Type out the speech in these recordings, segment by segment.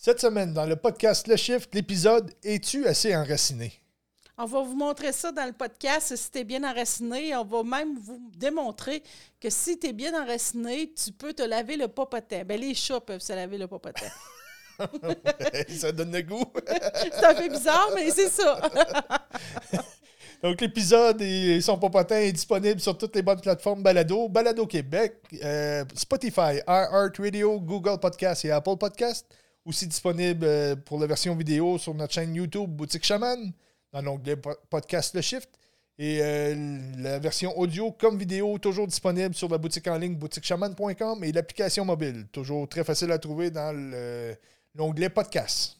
Cette semaine, dans le podcast Le Shift, l'épisode Es-tu assez enraciné? On va vous montrer ça dans le podcast si tu es bien enraciné. On va même vous démontrer que si tu es bien enraciné, tu peux te laver le popotin. Ben, les chats peuvent se laver le popotin. ça donne le goût. c'est un peu bizarre, mais c'est ça. Donc, l'épisode et son popotin est disponible sur toutes les bonnes plateformes Balado, Balado Québec, euh, Spotify, Radio, Google Podcast et Apple Podcast. Aussi disponible euh, pour la version vidéo sur notre chaîne YouTube Boutique Chaman dans l'onglet Podcast Le Shift. Et euh, la version audio comme vidéo, toujours disponible sur la boutique en ligne boutiquechaman.com et l'application mobile, toujours très facile à trouver dans l'onglet Podcast.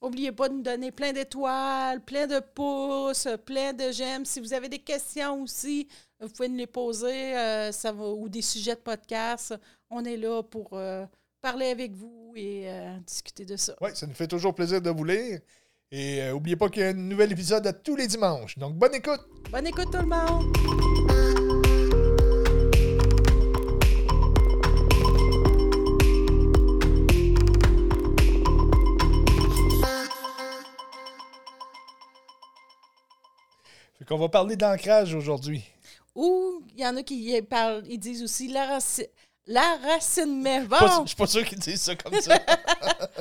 N'oubliez pas de nous donner plein d'étoiles, plein de pouces, plein de j'aime. Si vous avez des questions aussi, vous pouvez nous les poser euh, ça va, ou des sujets de podcast. On est là pour parler avec vous et discuter de ça. Oui, ça nous fait toujours plaisir de vous lire. Et n'oubliez euh, pas qu'il y a un nouvel épisode à tous les dimanches. Donc, bonne écoute! Bonne écoute tout le monde! Fait qu'on va parler d'ancrage aujourd'hui. Ou il y en a qui parlent, ils disent aussi la, L'enracinement. Bon. Je suis pas sûr qu'ils disent ça comme ça.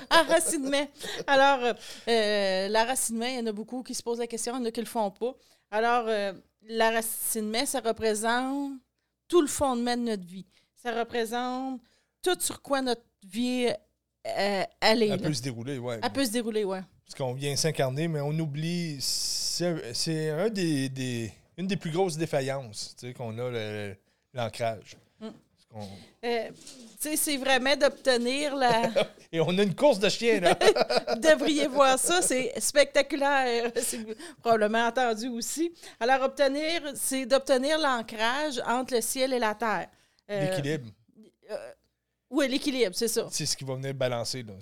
Alors, euh, euh, l'enracinement, il y en a beaucoup qui se posent la question, il y en a qui ne le font pas. Alors, euh, l'enracinement, ça représente tout le fondement de notre vie. Ça représente tout sur quoi notre vie euh, elle peut se dérouler, oui. Elle peut se dérouler, oui. Parce qu'on vient s'incarner, mais on oublie. C'est un des, des, une des plus grosses défaillances qu'on a, l'ancrage. Euh, c'est vraiment d'obtenir la. Et on a une course de chiens, là. Vous devriez voir ça, c'est spectaculaire. C'est probablement entendu aussi. Alors, obtenir, c'est d'obtenir l'ancrage entre le ciel et la terre. Euh, l'équilibre. Euh, oui, l'équilibre, c'est ça. C'est ce qui va venir balancer, là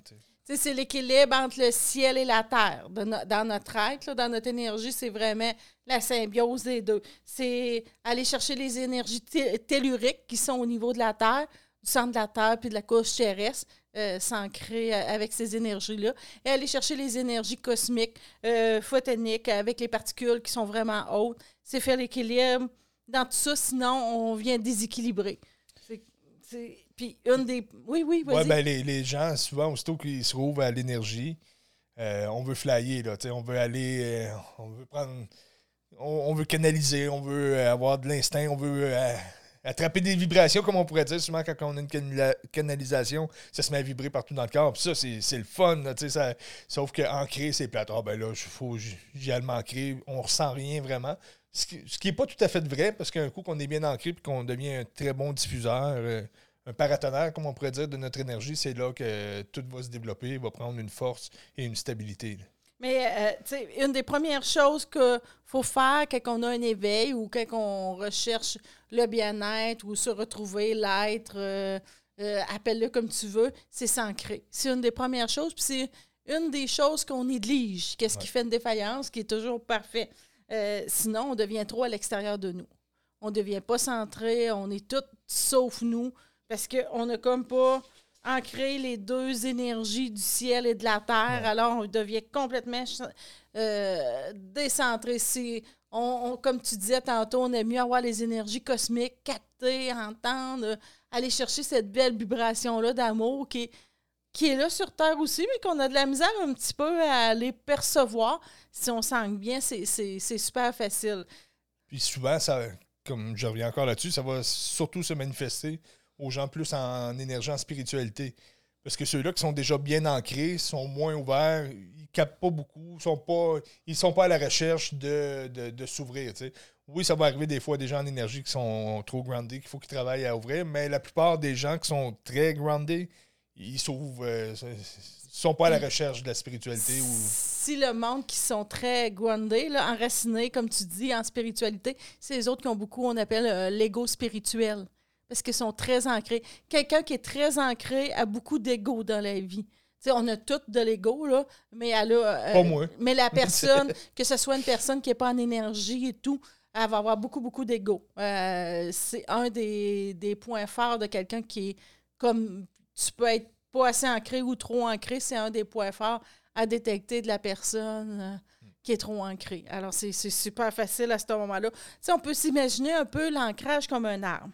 c'est l'équilibre entre le ciel et la terre. dans notre être, dans notre énergie, c'est vraiment la symbiose des deux. C'est aller chercher les énergies telluriques qui sont au niveau de la Terre, du centre de la Terre puis de la couche terrestre, euh, s'ancrer euh, avec ces énergies-là, et aller chercher les énergies cosmiques, euh, photoniques, avec les particules qui sont vraiment hautes. C'est faire l'équilibre dans tout ça, sinon on vient déséquilibrer. Puis une des. Oui, oui, vas-y. ben, les, les, gens, souvent, aussitôt qu'ils se trouvent à l'énergie, euh, on veut flyer, là, on veut aller. Euh, on veut prendre. On, veut canaliser, on veut avoir de l'instinct, on veut euh, attraper des vibrations, comme on pourrait dire. Souvent, quand on a une canalisation, ça se met à vibrer partout dans le corps. Puis ça, c'est le fun. Là, ça, sauf qu'ancrer, c'est plate. Ah, ben là, il faut j'y aille m'ancrer. On ressent rien vraiment. Ce qui n'est pas tout à fait vrai, parce qu'un coup qu'on est bien ancré et qu'on devient un très bon diffuseur un paratonnerre, comme on pourrait dire, de notre énergie, c'est là que tout va se développer, va prendre une force et une stabilité. Mais, euh, tu sais, une des premières choses qu'il faut faire quand on a un éveil ou quand on recherche le bien-être ou se retrouver, l'être, euh, euh, appelle-le comme tu veux, c'est s'ancrer. C'est une des premières choses. Puis c'est une des choses qu'on néglige. Qu'est-ce qui fait une défaillance, qui est toujours parfait. Sinon, on devient trop à l'extérieur de nous. On ne devient pas centré, on est tout sauf nous. Parce qu'on n'a comme pas ancré les deux énergies du ciel et de la terre. Alors, on devient complètement euh, décentré. On, comme tu disais tantôt, on aime mieux avoir les énergies cosmiques, capter, entendre, aller chercher cette belle vibration-là d'amour qui est, qui est là sur Terre aussi, mais qu'on a de la misère un petit peu à les percevoir. Si on sent bien, c'est super facile. Puis souvent, ça, comme je reviens encore là-dessus, ça va surtout se manifester aux gens plus en énergie, en spiritualité. Parce que ceux-là qui sont déjà bien ancrés sont moins ouverts, ils captent pas beaucoup, sont pas, ils sont pas à la recherche de, de, s'ouvrir. Oui, ça va arriver des fois des gens en énergie qui sont trop groundés, qu'il faut qu'ils travaillent à ouvrir, mais la plupart des gens qui sont très groundés, ils s'ouvrent, euh, sont pas à la recherche de la spiritualité. Ou... Si le monde qui sont très groundés, là, enracinés, comme tu dis, en spiritualité, c'est les autres qui ont beaucoup, on appelle euh, l'ego spirituel parce qu'ils sont très ancrés. Quelqu'un qui est très ancré a beaucoup d'ego dans la vie. on a tout de l'ego, là, mais elle a. Euh, mais la personne, que ce soit une personne qui n'est pas en énergie et tout, elle va avoir beaucoup, beaucoup d'ego. Euh, c'est un des, points forts de quelqu'un qui est comme. Tu peux être pas assez ancré ou trop ancré, c'est un des points forts à détecter de la personne euh, qui est trop ancrée. Alors, c'est super facile à ce moment-là. on peut s'imaginer un peu l'ancrage comme un arbre.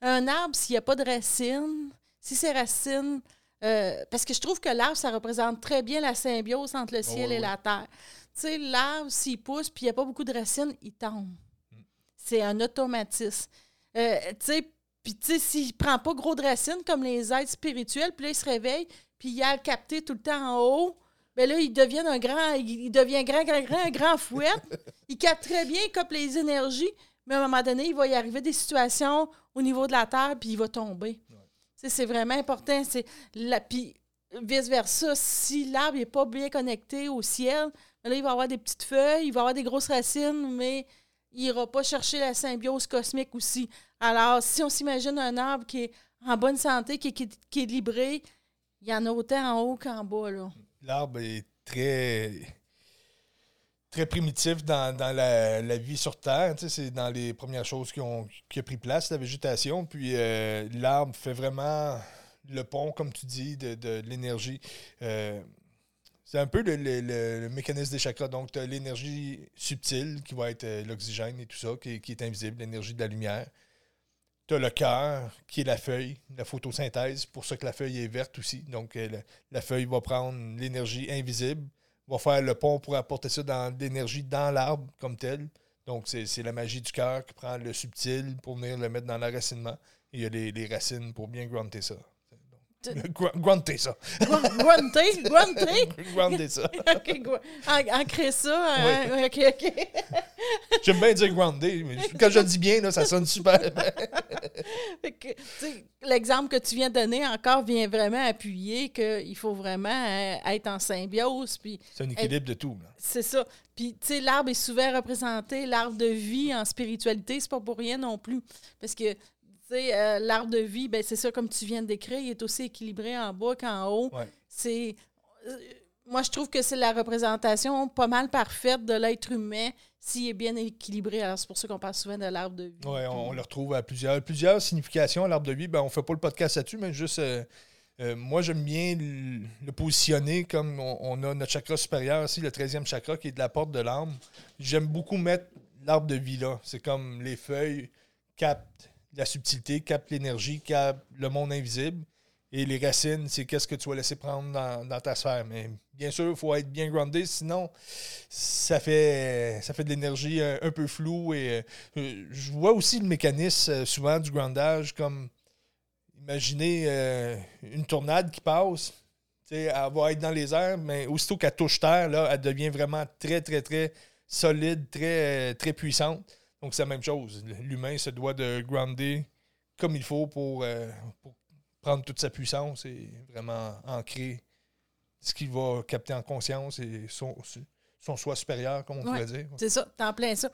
Un arbre, s'il n'y a pas de racines, si ces racines euh, parce que je trouve que l'arbre, ça représente très bien la symbiose entre le ciel et la terre. Tu sais, l'arbre, s'il pousse puis il n'y a pas beaucoup de racines, il tombe. Mm. C'est un automatisme. Euh, tu sais, puis tu sais, s'il ne prend pas gros de racines comme les êtres spirituels, puis là, il se réveille, puis il a le capté tout le temps en haut, bien là, il devient un grand, il devient grand, grand, grand, un grand fouet. il capte très bien, il capte les énergies, mais à un moment donné, il va y arriver des situations au niveau de la terre, puis il va tomber. C'est vraiment important. C'est la, puis vice-versa, si l'arbre n'est pas bien connecté au ciel, ben là, il va avoir des petites feuilles, il va avoir des grosses racines, mais il n'ira pas chercher la symbiose cosmique aussi. Alors, si on s'imagine un arbre qui est en bonne santé, qui, est libré, il y en a autant en haut qu'en bas. L'arbre est très très primitif dans, la, vie sur Terre. c'est dans les premières choses qui ont, qui pris place, la végétation. Puis euh, l'arbre fait vraiment le pont, comme tu dis, de, l'énergie. Euh, c'est un peu le, mécanisme des chakras. Donc, tu as l'énergie subtile qui va être euh, l'oxygène et tout ça, qui, est invisible, l'énergie de la lumière. Tu as le cœur, qui est la feuille, la photosynthèse, pour ça que la feuille est verte aussi. Donc, la feuille va prendre l'énergie invisible va faire le pont pour apporter ça dans l'énergie dans l'arbre comme tel. Donc, c'est la magie du cœur qui prend le subtil pour venir le mettre dans l'enracinement. Il y a les, les racines pour bien grunter ça. Grunter ça. Grunter? Grunter? Grunter ça. OK, ancrer ça. Hein? OK, OK. J'aime bien dire grunter, mais quand je le dis bien, là, ça sonne super. L'exemple que tu viens de donner encore vient vraiment appuyer qu'il faut vraiment euh, être en symbiose. C'est un équilibre de tout. C'est ça. Puis, tu sais, l'arbre est souvent représenté, l'arbre de vie en spiritualité, c'est pas pour rien non plus. Parce que euh, l'arbre de vie, ben, c'est ça, comme tu viens de décrire, il est aussi équilibré en bas qu'en haut. C'est. Euh, moi, je trouve que c'est la représentation pas mal parfaite de l'être humain s'il est bien équilibré. Alors, c'est pour ça qu'on parle souvent de l'arbre de vie. Oui, on, le retrouve à plusieurs, plusieurs significations, l'arbre de vie. Ben, on ne fait pas le podcast là-dessus, mais juste. Euh, moi, j'aime bien le, positionner comme on, a notre chakra supérieur aussi, le 13e chakra qui est de la porte de l'âme. J'aime beaucoup mettre l'arbre de vie là. C'est comme les feuilles captent la subtilité, capte l'énergie, capte le monde invisible. Et les racines, c'est qu'est-ce que tu vas laisser prendre dans, ta sphère. Mais bien sûr, il faut être bien groundé, sinon ça fait, ça fait de l'énergie un, peu floue. Euh, je vois aussi le mécanisme euh, souvent du groundage comme imaginez euh, une tornade qui passe. Elle va être dans les airs, mais aussitôt qu'elle touche terre, là, elle devient vraiment très, très, très solide, très, très puissante. Donc, c'est la même chose. L'humain se doit de grounder comme il faut pour, euh, prendre toute sa puissance et vraiment ancrer ce qu'il va capter en conscience et son, son soi supérieur, comme on pourrait dire. C'est ça, t'es en plein ça.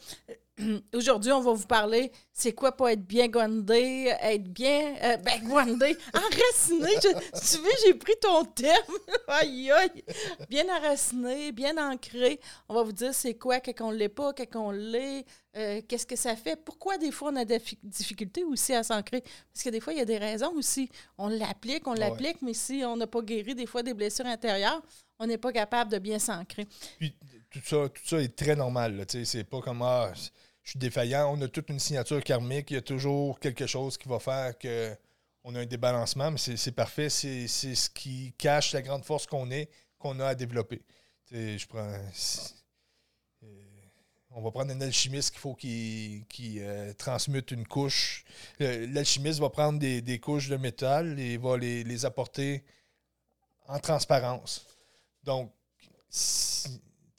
Aujourd'hui, on va vous parler c'est quoi pour être bien gondé, être bien. Euh, ben, gondé, enraciné. tu veux, j'ai pris ton thème. aïe, aïe. Bien enraciné, bien ancré. On va vous dire c'est quoi quand on ne l'est pas, quand on l'est, euh, qu'est-ce que ça fait. Pourquoi des fois on a des difficultés aussi à s'ancrer? Parce que des fois, il y a des raisons aussi. On l'applique, on l'applique, mais si on n'a pas guéri des fois des blessures intérieures, on n'est pas capable de bien s'ancrer. Puis tout ça, tout ça est très normal. C'est pas comme ah, je suis défaillant. On a toute une signature karmique. Il y a toujours quelque chose qui va faire que on a un débalancement, mais c'est parfait. C'est ce qui cache la grande force qu'on est, qu'on a à développer. je prends. Euh, on va prendre un alchimiste qu'il faut qu'il euh, transmute une couche. L'alchimiste va prendre des, couches de métal et va les, les apporter en transparence. Donc,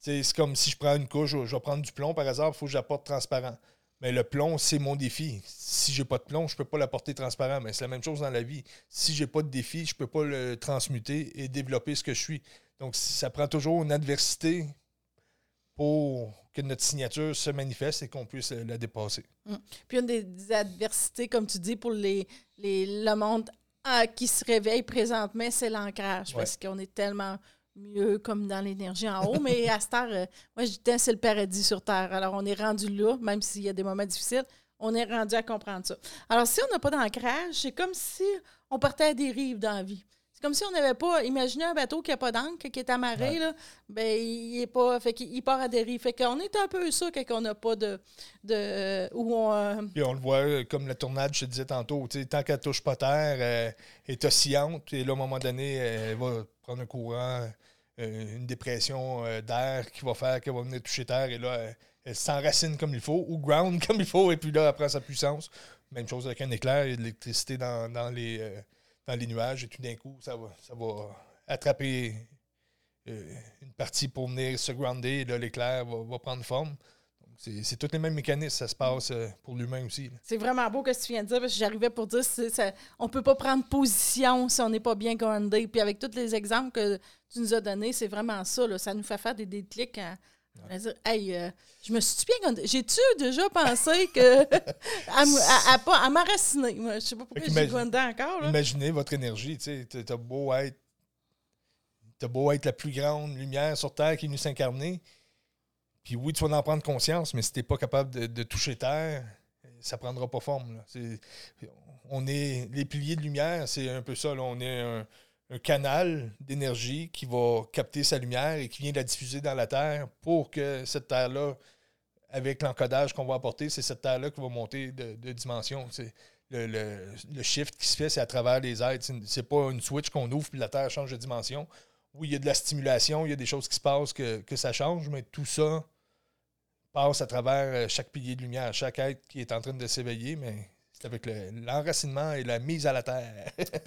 c'est comme si je prends une couche, je vais prendre du plomb par hasard, il faut que j'apporte transparent. Mais le plomb, c'est mon défi. Si j'ai pas de plomb, je peux pas l'apporter transparent. Mais c'est la même chose dans la vie. Si j'ai pas de défi, je peux pas le transmuter et développer ce que je suis. Donc, ça prend toujours une adversité pour que notre signature se manifeste et qu'on puisse la dépasser. Hum. Puis une des adversités, comme tu dis, pour les, les le monde ah, qui se réveille présentement, c'est l'ancrage. Parce qu'on est tellement mieux comme dans l'énergie en haut, mais à cette heure, euh, moi je dis c'est le paradis sur Terre. Alors on est rendu là, même s'il y a des moments difficiles, on est rendu à comprendre ça. Alors si on n'a pas d'ancrage, c'est comme si on partait à des rives dans la vie. C'est comme si on n'avait pas imaginé un bateau qui n'a pas d'encre, qui est amarré, là, ben, il est pas. Fait qu'il part à dérive. Fait qu'on est un peu ça quand on n'a pas de. de où on, euh, Puis on le voit euh, comme la tournade, je te disais tantôt, tant qu'elle touche pas terre, euh, elle est oscillante, et là, à un moment donné, elle va prendre un courant, euh, une dépression euh, d'air qui va faire qu'elle va venir toucher terre, et là, elle, elle s'enracine comme il faut, ou ground comme il faut, et puis là, elle prend sa puissance. Même chose avec un éclair, il y a de l'électricité dans, dans les, euh, dans les nuages, et tout d'un coup, ça va, ça va attraper euh, une partie pour venir se grounder, et là, l'éclair va, prendre forme. C'est tous les mêmes mécanismes, ça se passe euh, pour l'humain aussi. C'est vraiment beau ce que tu viens de dire, parce que j'arrivais pour dire ça, on peut pas prendre position si on n'est pas bien groundé. Puis avec tous les exemples que tu nous as donnés, c'est vraiment ça. Ça nous fait faire des déclics dire Hey, euh, je me suis bien. J'ai-tu déjà pensé que à, m- à, à pas à m'enraciner? Moi, Je sais pas pourquoi j'ai groundé encore. Là. Imaginez votre énergie, tu sais, t'as- beau être t'as beau être la plus grande lumière sur Terre qui est venue s'incarner, puis oui, tu vas en prendre conscience, mais si t'es pas capable de, de toucher Terre, ça prendra pas forme. là. On est les piliers de lumière, c'est un peu ça. là. On est un, un canal d'énergie qui va capter sa lumière et qui vient la diffuser dans la Terre pour que cette Terre-là, avec l'encodage qu'on va apporter, c'est cette Terre-là qui va monter de, dimension. Le, le- shift qui se fait, c'est à travers les aides. C'est- pas une switch qu'on ouvre puis la Terre change de dimension. Oui, il y a de la stimulation, il y a des choses qui se passent que, ça change, mais tout ça passe à travers euh, chaque pilier de lumière, chaque être qui est en train de s'éveiller, mais c'est avec le- l'enracinement et la mise à la terre.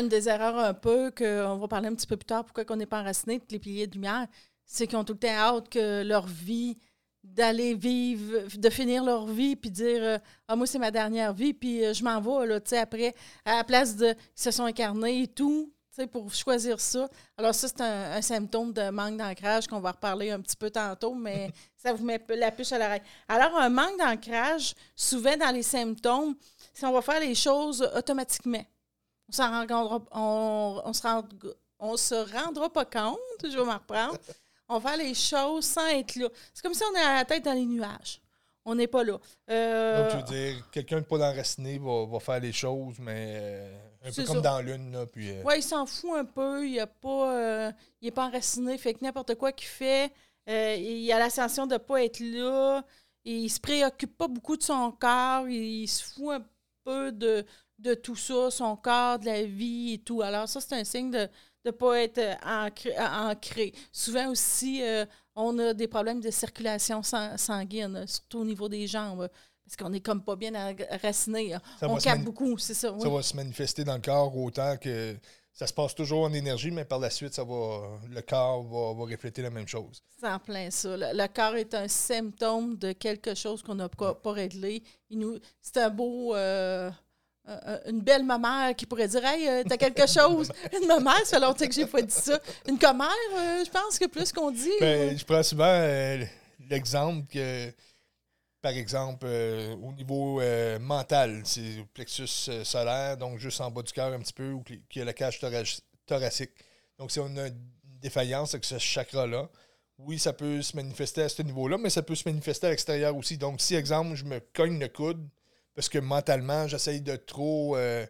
une des erreurs un peu, qu'on va parler un petit peu plus tard, pourquoi on n'est pas enraciné, tous les piliers de lumière, c'est qu'ils ont tout le temps hâte que leur vie, d'aller vivre, de finir leur vie, puis dire euh, Ah, moi, c'est ma dernière vie, puis euh, je m'en vais, là, tu sais, après, à la place de. Ils se sont incarnés et tout, tu sais, pour choisir ça. Alors, ça, c'est un, un symptôme de manque d'ancrage qu'on va reparler un petit peu tantôt, mais ça vous met la puce à l'oreille. Alors, un manque d'ancrage, souvent dans les symptômes, c'est on va faire les choses automatiquement. On s'en rendra, on, on se rend- on se rendra pas compte, je vais m'en reprendre. On va faire les choses sans être là. C'est comme si on est à la tête dans les nuages. On n'est pas là. Euh, Donc, je veux dire, quelqu'un de pas d'enraciné va, va faire les choses, mais euh, un peu comme ça. dans l'une. Là, puis, euh, Ouais, il s'en fout un peu. Il n'est pas, il est pas enraciné. Fait que n'importe quoi qu'il fait, il a la sensation de ne pas être là. Il se préoccupe pas beaucoup de son corps. Il, il se fout un peu de, de tout ça, son corps, de la vie et tout. Alors, ça, c'est un signe de ne pas être euh, ancré, euh, ancré. Souvent aussi, euh, on a des problèmes de circulation sang- sanguine, surtout au niveau des jambes. Parce qu'on est comme pas bien enraciné. Ça on capte beaucoup, c'est ça. ça va se manifester dans le corps autant que ça se passe toujours en énergie, mais par la suite, ça va, le corps va, va refléter la même chose. C'est en plein ça. Le, le corps est un symptôme de quelque chose qu'on n'a pas, pas réglé. Il nous, c'est un beau. euh, euh, une belle mamère qui pourrait dire Hey, euh, t'as quelque chose? Une mamère, ça fait longtemps que j'ai pas dit ça. Une commère, euh, je pense que plus qu'on dit. Ben, je prends souvent l'exemple que, par exemple, au niveau mental, c'est le plexus solaire, donc juste en bas du cœur un petit peu, ou qui a la cage thorac- thoracique. Donc, si on a une défaillance avec ce chakra-là, oui, ça peut se manifester à ce niveau-là, mais ça peut se manifester à l'extérieur aussi. Donc, si, exemple, je me cogne le coude, parce que mentalement, j'essaye de trop, euh,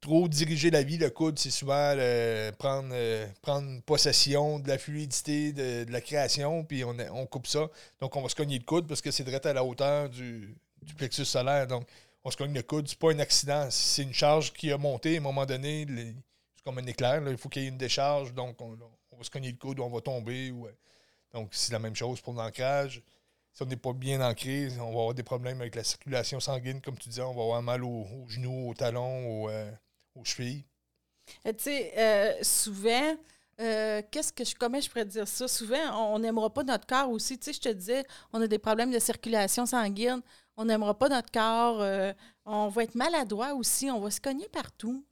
trop diriger la vie, le coude, c'est souvent euh, prendre, euh, prendre possession de la fluidité, de, la création, puis on, on coupe ça. Donc, on va se cogner le coude parce que c'est direct à la hauteur du, plexus solaire. Donc, on se cogne le coude. C'est pas un accident. C'est une charge qui a monté à un moment donné. C'est comme un éclair. Il faut qu'il y ait une décharge. Donc, on, va se cogner le coude ou on va tomber. donc, c'est la même chose pour l'ancrage. Si on n'est pas bien ancré, on va avoir des problèmes avec la circulation sanguine, comme tu disais. On va avoir mal aux, genoux, aux talons, aux, euh, aux chevilles. Euh, Tu sais, euh, souvent, qu'est-ce que je, comment je pourrais dire ça? Souvent, on n'aimera pas notre corps aussi. Tu sais, je te disais, on a des problèmes de circulation sanguine. On n'aimera pas notre corps. on va être maladroit aussi. On va se cogner partout.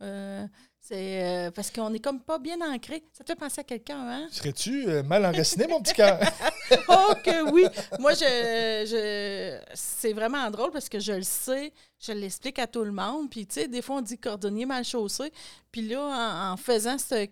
C'est euh, parce qu'on est comme pas bien ancré. Ça te fait penser à quelqu'un, hein? Serais-tu euh, mal enraciné, mon petit cœur? oh que oui! Moi, je, je c'est vraiment drôle parce que je le sais, je l'explique à tout le monde. Puis, tu sais, des fois, on dit cordonnier mal chaussé. Puis là, en, en faisant ce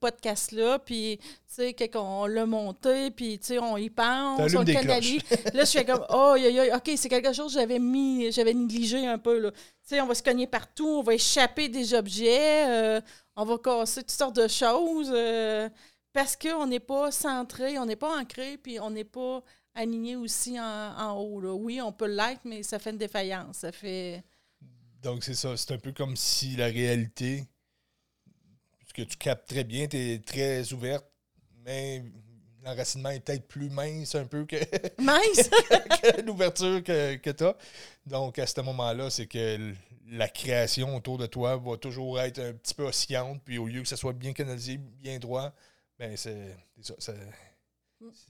podcast-là, puis, tu sais, qu'on l'a monté, puis, tu sais, on y pense, on le des canalise. là, je fais comme, oh, yo, yo, OK, c'est quelque chose que j'avais mis, j'avais négligé un peu, là. Tu sais, on va se cogner partout, on va échapper des objets, euh, on va casser toutes sortes de choses, euh, parce qu'on n'est pas centré, on n'est pas ancré, puis on n'est pas aligné aussi en, en haut, là. Oui, on peut l'être, mais ça fait une défaillance, ça fait... Donc, c'est ça. C'est un peu comme si la réalité, que tu captes très bien, tu es très ouverte, mais l'enracinement est peut-être plus mince un peu que, Mince! que l'ouverture que, que tu as. Donc, à ce moment-là, c'est que la création autour de toi va toujours être un petit peu oscillante, puis au lieu que ça soit bien canalisé, bien droit, ben c'est ça. Ça, c'est-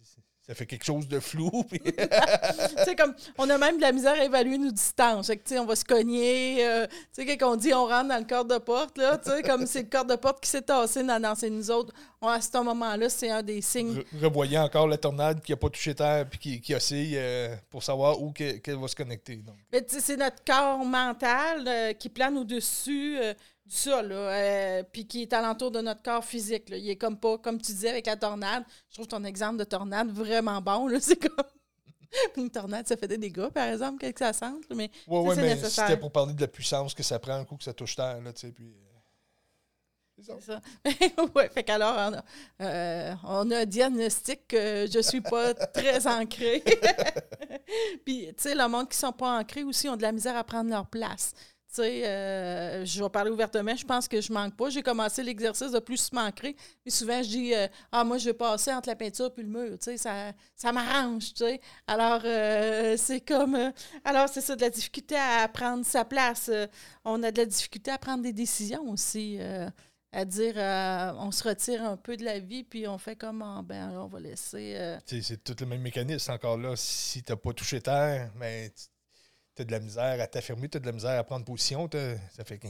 ça fait quelque chose de flou. puis- sais, comme, on a même de la misère à évaluer nos distances. Fait que, on va se cogner. euh, tu sais, quand on dit on rentre dans le corps de porte, là, tu sais, comme c'est le corps de porte qui s'est tassé dans, dans c'est nous autres. On- à ce moment-là, c'est un des signes. Re- revoyez encore la tornade qui n'a pas touché terre puis qui, qui oscille euh, pour savoir où que- qu'elle va se connecter. Donc. Mais c'est notre corps mental euh, qui plane au-dessus sol, là, euh, puis qui est alentour de notre corps physique. là. Il est comme pas, comme tu disais avec la tornade. Je trouve ton exemple de tornade vraiment bon. là. C'est comme. Une tornade, ça fait des dégâts, par exemple, quelque que ça sente. Mais Ouais, Ça, ouais, mais c'était pour parler de la puissance que ça prend un coup que ça touche terre. Là, tu sais, puis, euh, c'est ça. C'est ça. oui, fait qu'alors, on a, euh, on a un diagnostic que je suis pas très ancrée. Puis, tu sais, le monde qui sont pas ancrés aussi ont de la misère à prendre leur place. Tu sais, euh, je vais parler ouvertement, je pense que je manque pas. J'ai commencé l'exercice de plus m'ancrer, mais souvent je dis euh, Ah, moi, je vais passer entre la peinture et le mur. Tu sais, ça, ça m'arrange, tu sais. Alors, euh, c'est comme. alors, c'est ça, de la difficulté à prendre sa place. On a de la difficulté à prendre des décisions aussi. à dire on se retire un peu de la vie puis on fait comme Ah, ben on va laisser C'est tout le même mécanisme. Encore là, si tu n'as pas touché terre, mais tu as de la misère à t'affirmer, tu as de la misère à prendre position. Ça fait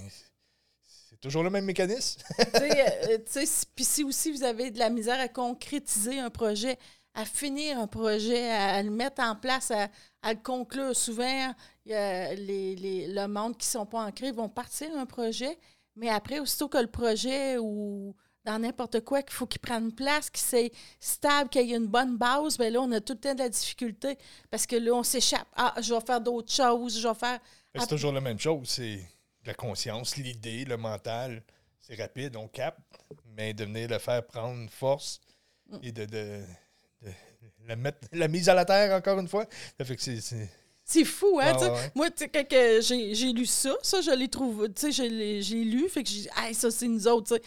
c'est toujours le même mécanisme. Tu euh, tu puis si aussi vous avez de la misère à concrétiser un projet, à finir un projet, à, le mettre en place, à, le conclure, souvent, les, les- le monde qui ne sont pas ancrés vont partir un projet, mais après, aussitôt que le projet ou dans n'importe quoi, qu'il faut qu'il prenne place, qu'il soit stable, qu'il y ait une bonne base, bien là, on a tout le temps de la difficulté parce que là, on s'échappe. Ah, je vais faire d'autres choses, je vais faire. C'est toujours la même chose. C'est la conscience, l'idée, le mental. C'est rapide, on capte, mais de venir le faire prendre force et de, de- de la, mettre, la mise à la terre, encore une fois. Ça fait que c'est. C'est- fou, hein? Ah, ouais. Moi, tu sais, quand que j'ai lu ça, ça, je l'ai trouvé, tu sais, j'ai lu, fait que j'ai dit, hey, ça, c'est nous autres, tu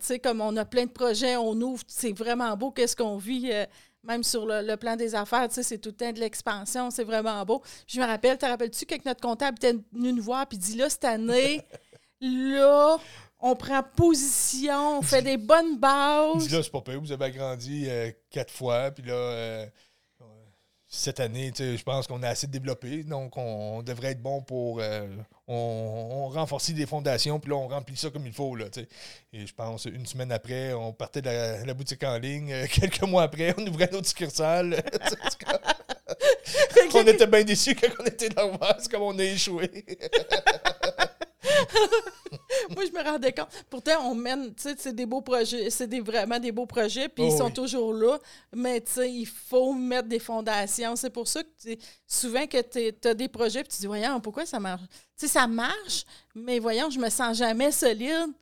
sais. Comme on a plein de projets, on ouvre, c'est vraiment beau, qu'est-ce qu'on vit, euh, même sur le, le plan des affaires, tu sais, c'est tout le temps de l'expansion, c'est vraiment beau. Je me rappelle, te rappelles-tu, quand notre comptable était venu nous voir, puis dit, là, cette année, là, on prend position, on fait des bonnes bases. dit là, c'est pas pire, vous avez agrandi euh, quatre fois, puis là, euh, cette année, tu sais, je pense qu'on a assez développé, donc on, on devrait être bon pour. euh, on, on renforce les fondations, puis là, on remplit ça comme il faut, là, tu sais. Et je pense, une semaine après, on partait de la, la boutique en ligne. euh, quelques mois après, on ouvrait notre succursale. on était bien déçus quand on était dans le comme on a échoué. Moi, je me rendais compte. Pourtant, on mène, tu sais, c'est des beaux projets, c'est des, vraiment des beaux projets, puis Oh ils sont oui. toujours là. Mais, tu sais, il faut mettre des fondations. C'est pour ça que souvent que tu as des projets, puis tu dis, voyons, pourquoi ça marche? Tu sais, ça marche, mais voyons, je me sens jamais solide.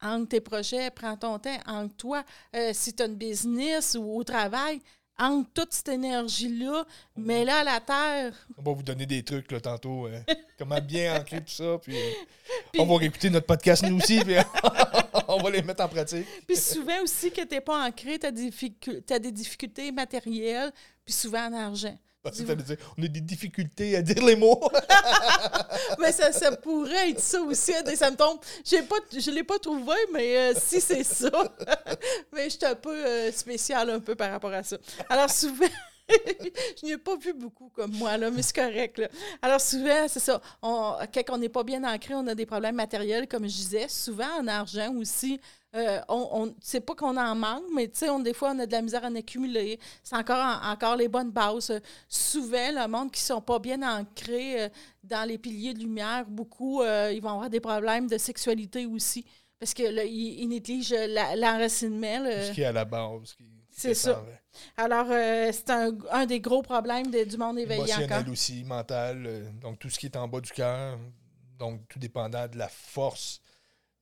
Entre tes projets, prends ton temps. Entre toi, euh, si tu as une business ou au travail, entre toute cette énergie-là, mets-la à la terre. On va vous donner des trucs, là, tantôt. euh, comment bien ancrer tout ça, puis, euh, Puis- on va réécouter notre podcast, nous aussi, puis on va les mettre en pratique. Puis souvent aussi que tu n'es pas ancré, tu as, des difficultés matérielles, puis souvent en argent. Parce que t'allais dire, on a des difficultés à dire les mots. mais ça, ça pourrait être ça aussi, un des symptômes. J'ai pas, je ne l'ai pas trouvé, mais euh, si c'est ça, mais je suis un peu euh, spécial un peu par rapport à ça. Alors souvent, je n'ai pas vu beaucoup comme moi, là, mais c'est correct. Là. Alors souvent, c'est ça. On, quand on n'est pas bien ancré, on a des problèmes matériels, comme je disais. Souvent en argent aussi. Euh, on, on c'est pas qu'on en manque, mais tu sais, on, des fois, on a de la misère à en accumuler. C'est encore, en- encore les bonnes bases. Euh, souvent, le monde qui sont pas bien ancrés euh, dans les piliers de lumière, beaucoup, euh, ils vont avoir des problèmes de sexualité aussi. parce que là, il, il néglige la- l'enracinement. Ce qui est à la base. C'est ça. Alors, euh, c'est un, un des gros problèmes de- du monde éveillé Émotionnel encore. aussi, mental. euh, donc, tout ce qui est en bas du cœur. Donc, tout dépendant de la force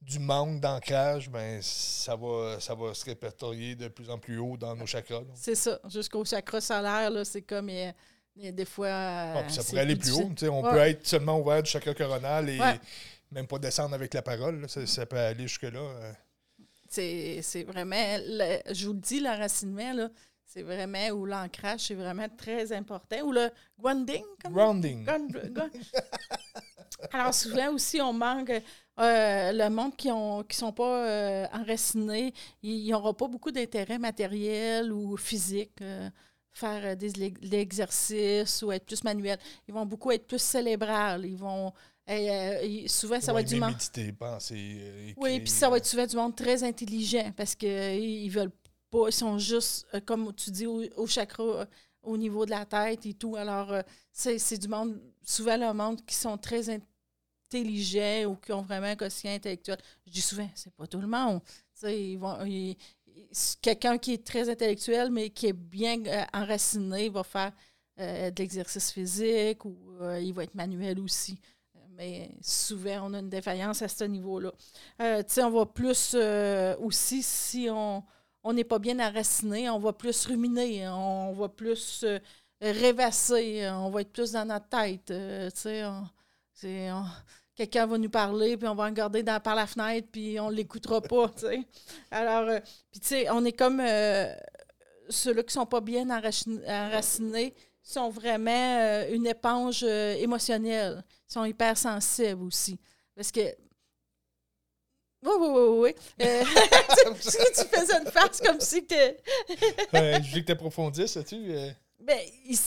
du manque d'ancrage, ben, ça, va, ça va se répertorier de plus en plus haut dans nos chakras. C'est ça. Jusqu'au chakra solaire, c'est comme euh, euh, des fois. euh, Bon, puis ça pourrait aller plus haut. On Ouais. peut être seulement ouvert du chakra coronal et Ouais. même pas descendre avec la parole. là. Ça, ça peut aller jusque-là. euh. C'est vraiment, le- je vous le dis, l'enracinement, là, c'est vraiment, ou l'ancrage, c'est vraiment très important. Ou le grounding, comme Grounding. Alors, souvent aussi, on manque. euh, le monde qui ne qui sont pas euh, enracinés, ils n'auront pas beaucoup d'intérêt matériel ou physique. euh, faire euh, des, de l'exercice ou être plus manuel. Ils vont beaucoup être plus cérébrales. Ils vont. euh, ils- souvent, ça Ils va être du monde. méditer, penser, euh, Oui, puis ça va être souvent du monde très intelligent parce qu'ils veulent pas, ils sont juste, comme tu dis, au, au chakra, au niveau de la tête et tout. Alors, euh, c'est du monde, souvent le monde qui sont très intelligents ou qui ont vraiment un quotient intellectuel. Je dis souvent, c'est pas tout le monde. Quelqu'un qui est très intellectuel, mais qui est bien euh, enraciné, va faire euh, de l'exercice physique ou il va être manuel aussi. Mais souvent, on a une défaillance à ce niveau-là. On va plus aussi, si on on n'est pas bien enraciné, on va plus ruminer, on va plus euh, rêvasser, on va être plus dans notre tête. euh, quelqu'un va nous parler, puis on va regarder dans, par la fenêtre, puis on ne l'écoutera pas. Alors, euh, puis on est comme ceux-là qui sont pas bien enraci- enracinés sont vraiment une éponge émotionnelle. Sont hypersensibles aussi. Parce que. Oui, oui, oui, oui. Euh, tu, tu faisais une face comme si que. Je veux que tu approfondisses, sais-tu? euh, Ben, il,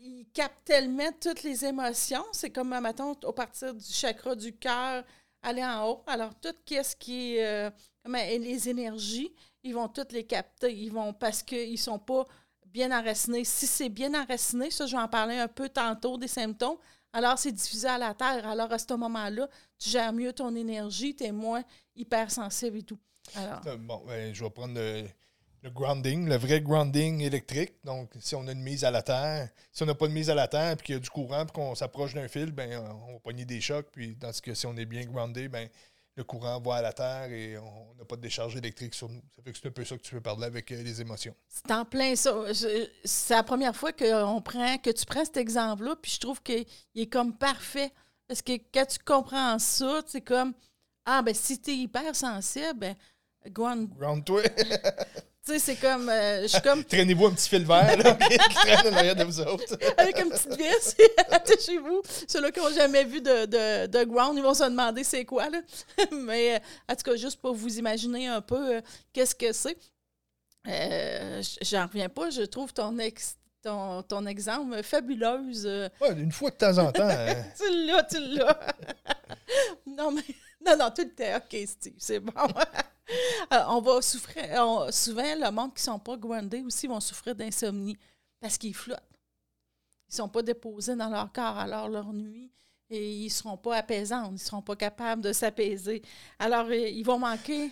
il capte tellement toutes les émotions. C'est comme, mettons, au partir du chakra du cœur, aller en haut. Alors, tout ce qui est. euh, et les énergies, ils vont toutes les capter. Ils vont parce qu'ils ne sont pas bien enracinés. Si c'est bien enraciné, ça, je vais en parler un peu tantôt des symptômes. Alors, c'est diffusé à la terre. Alors, à ce moment-là, tu gères mieux ton énergie, tu es moins hypersensible et tout. Alors, euh, bon, ben, je vais prendre le, grounding, le vrai grounding électrique. Donc, si on a une mise à la terre, si on n'a pas de mise à la terre puis qu'il y a du courant puis qu'on s'approche d'un fil, ben, on va pogner des chocs. Puis, dans ce cas, si on est bien groundé, ben, le courant va à la terre et on n'a pas de décharge électrique sur nous. Ça fait que c'est un peu ça que tu veux parler avec euh, les émotions. C'est en plein ça. C'est la première fois qu'on prend, que tu prends cet exemple-là, puis je trouve qu'il est comme parfait. Parce que quand tu comprends ça, c'est comme Ah, ben si t'es hypersensible, ben, go on. Ground-toi. Tu sais, c'est comme. euh, je suis comme Traînez-vous un petit fil vert là, qui traîne en arrière de vous autres. avec une petite vis chez vous. Ceux-là qui n'ont jamais vu de, de, de ground, ils vont se demander c'est quoi, là. Mais euh, en tout cas, juste pour vous imaginer un peu euh, qu'est-ce que c'est. Euh, J'en reviens pas, je trouve ton, ex, ton, ton exemple fabuleuse. Ouais, une fois de temps en temps. hein. tu l'as, tu l'as. non, mais. Non, non, tout le temps. OK, Steve, c'est bon. Euh, on va souffrir. on- souvent, le monde qui ne sont pas groundés aussi vont souffrir d'insomnie parce qu'ils flottent. Ils ne sont pas déposés dans leur corps. Alors, leur nuit, et ils ne seront pas apaisants. Ils ne seront pas capables de s'apaiser. Alors, euh, ils vont manquer.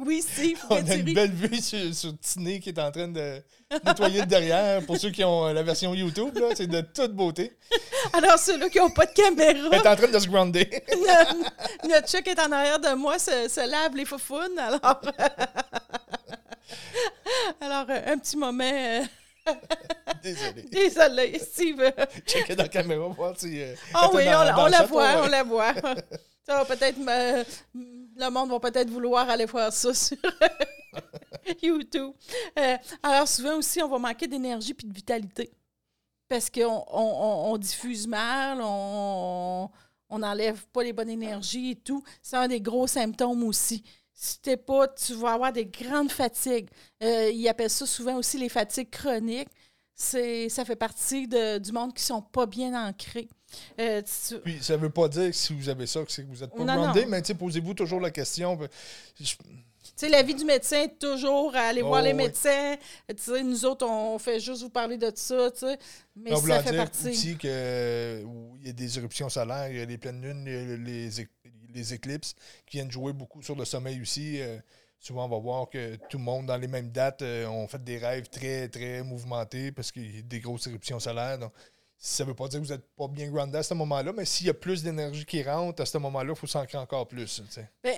Oui, Steve. On a une belle vue sur, sur Tiné qui est en train de nettoyer le derrière. Pour ceux qui ont euh, la version YouTube, là, c'est de toute beauté. Alors, ceux-là qui n'ont pas de caméra. Elle est en train de se grounder. notre, notre chat qui est en arrière de moi se, se lave les foufounes. Alors, alors euh, un petit moment. euh, Désolé. désolé, Steve. Checker dans la caméra, voir si. euh, Ah elle oui, on, la- on voit, on la voit. Ça va peut-être le monde va peut-être vouloir aller voir ça sur YouTube. Euh, alors souvent aussi, on va manquer d'énergie puis de vitalité. Parce qu'on on, on- diffuse mal, on on n'enlève pas les bonnes énergies et tout. C'est un des gros symptômes aussi. Si t'es pas, tu vas avoir des grandes fatigues. Euh, ils appellent ça souvent aussi les fatigues chroniques. C'est, ça fait partie de- du monde qui sont pas bien ancrés. Euh, tu- Puis ça veut pas dire que si vous avez ça, que c'est que vous êtes pas Non, non. mais posez-vous toujours la question. Je- Tu sais, la vie du médecin est toujours à aller Oh, voir les oui. médecins. Nous autres, on fait juste vous parler de ça. Mais En ça fait dire partie. aussi que, où il y a des éruptions solaires, il y a les pleines lunes, les, les éclipses qui viennent jouer beaucoup sur le sommeil aussi. Euh, souvent, on va voir que tout le monde, dans les mêmes dates, euh, ont fait des rêves très, très mouvementés parce qu'il y a des grosses éruptions solaires. Donc, ça ne veut pas dire que vous n'êtes pas bien groundé à ce moment-là, mais s'il y a plus d'énergie qui rentre à ce moment-là, il faut s'ancrer encore plus. Ben,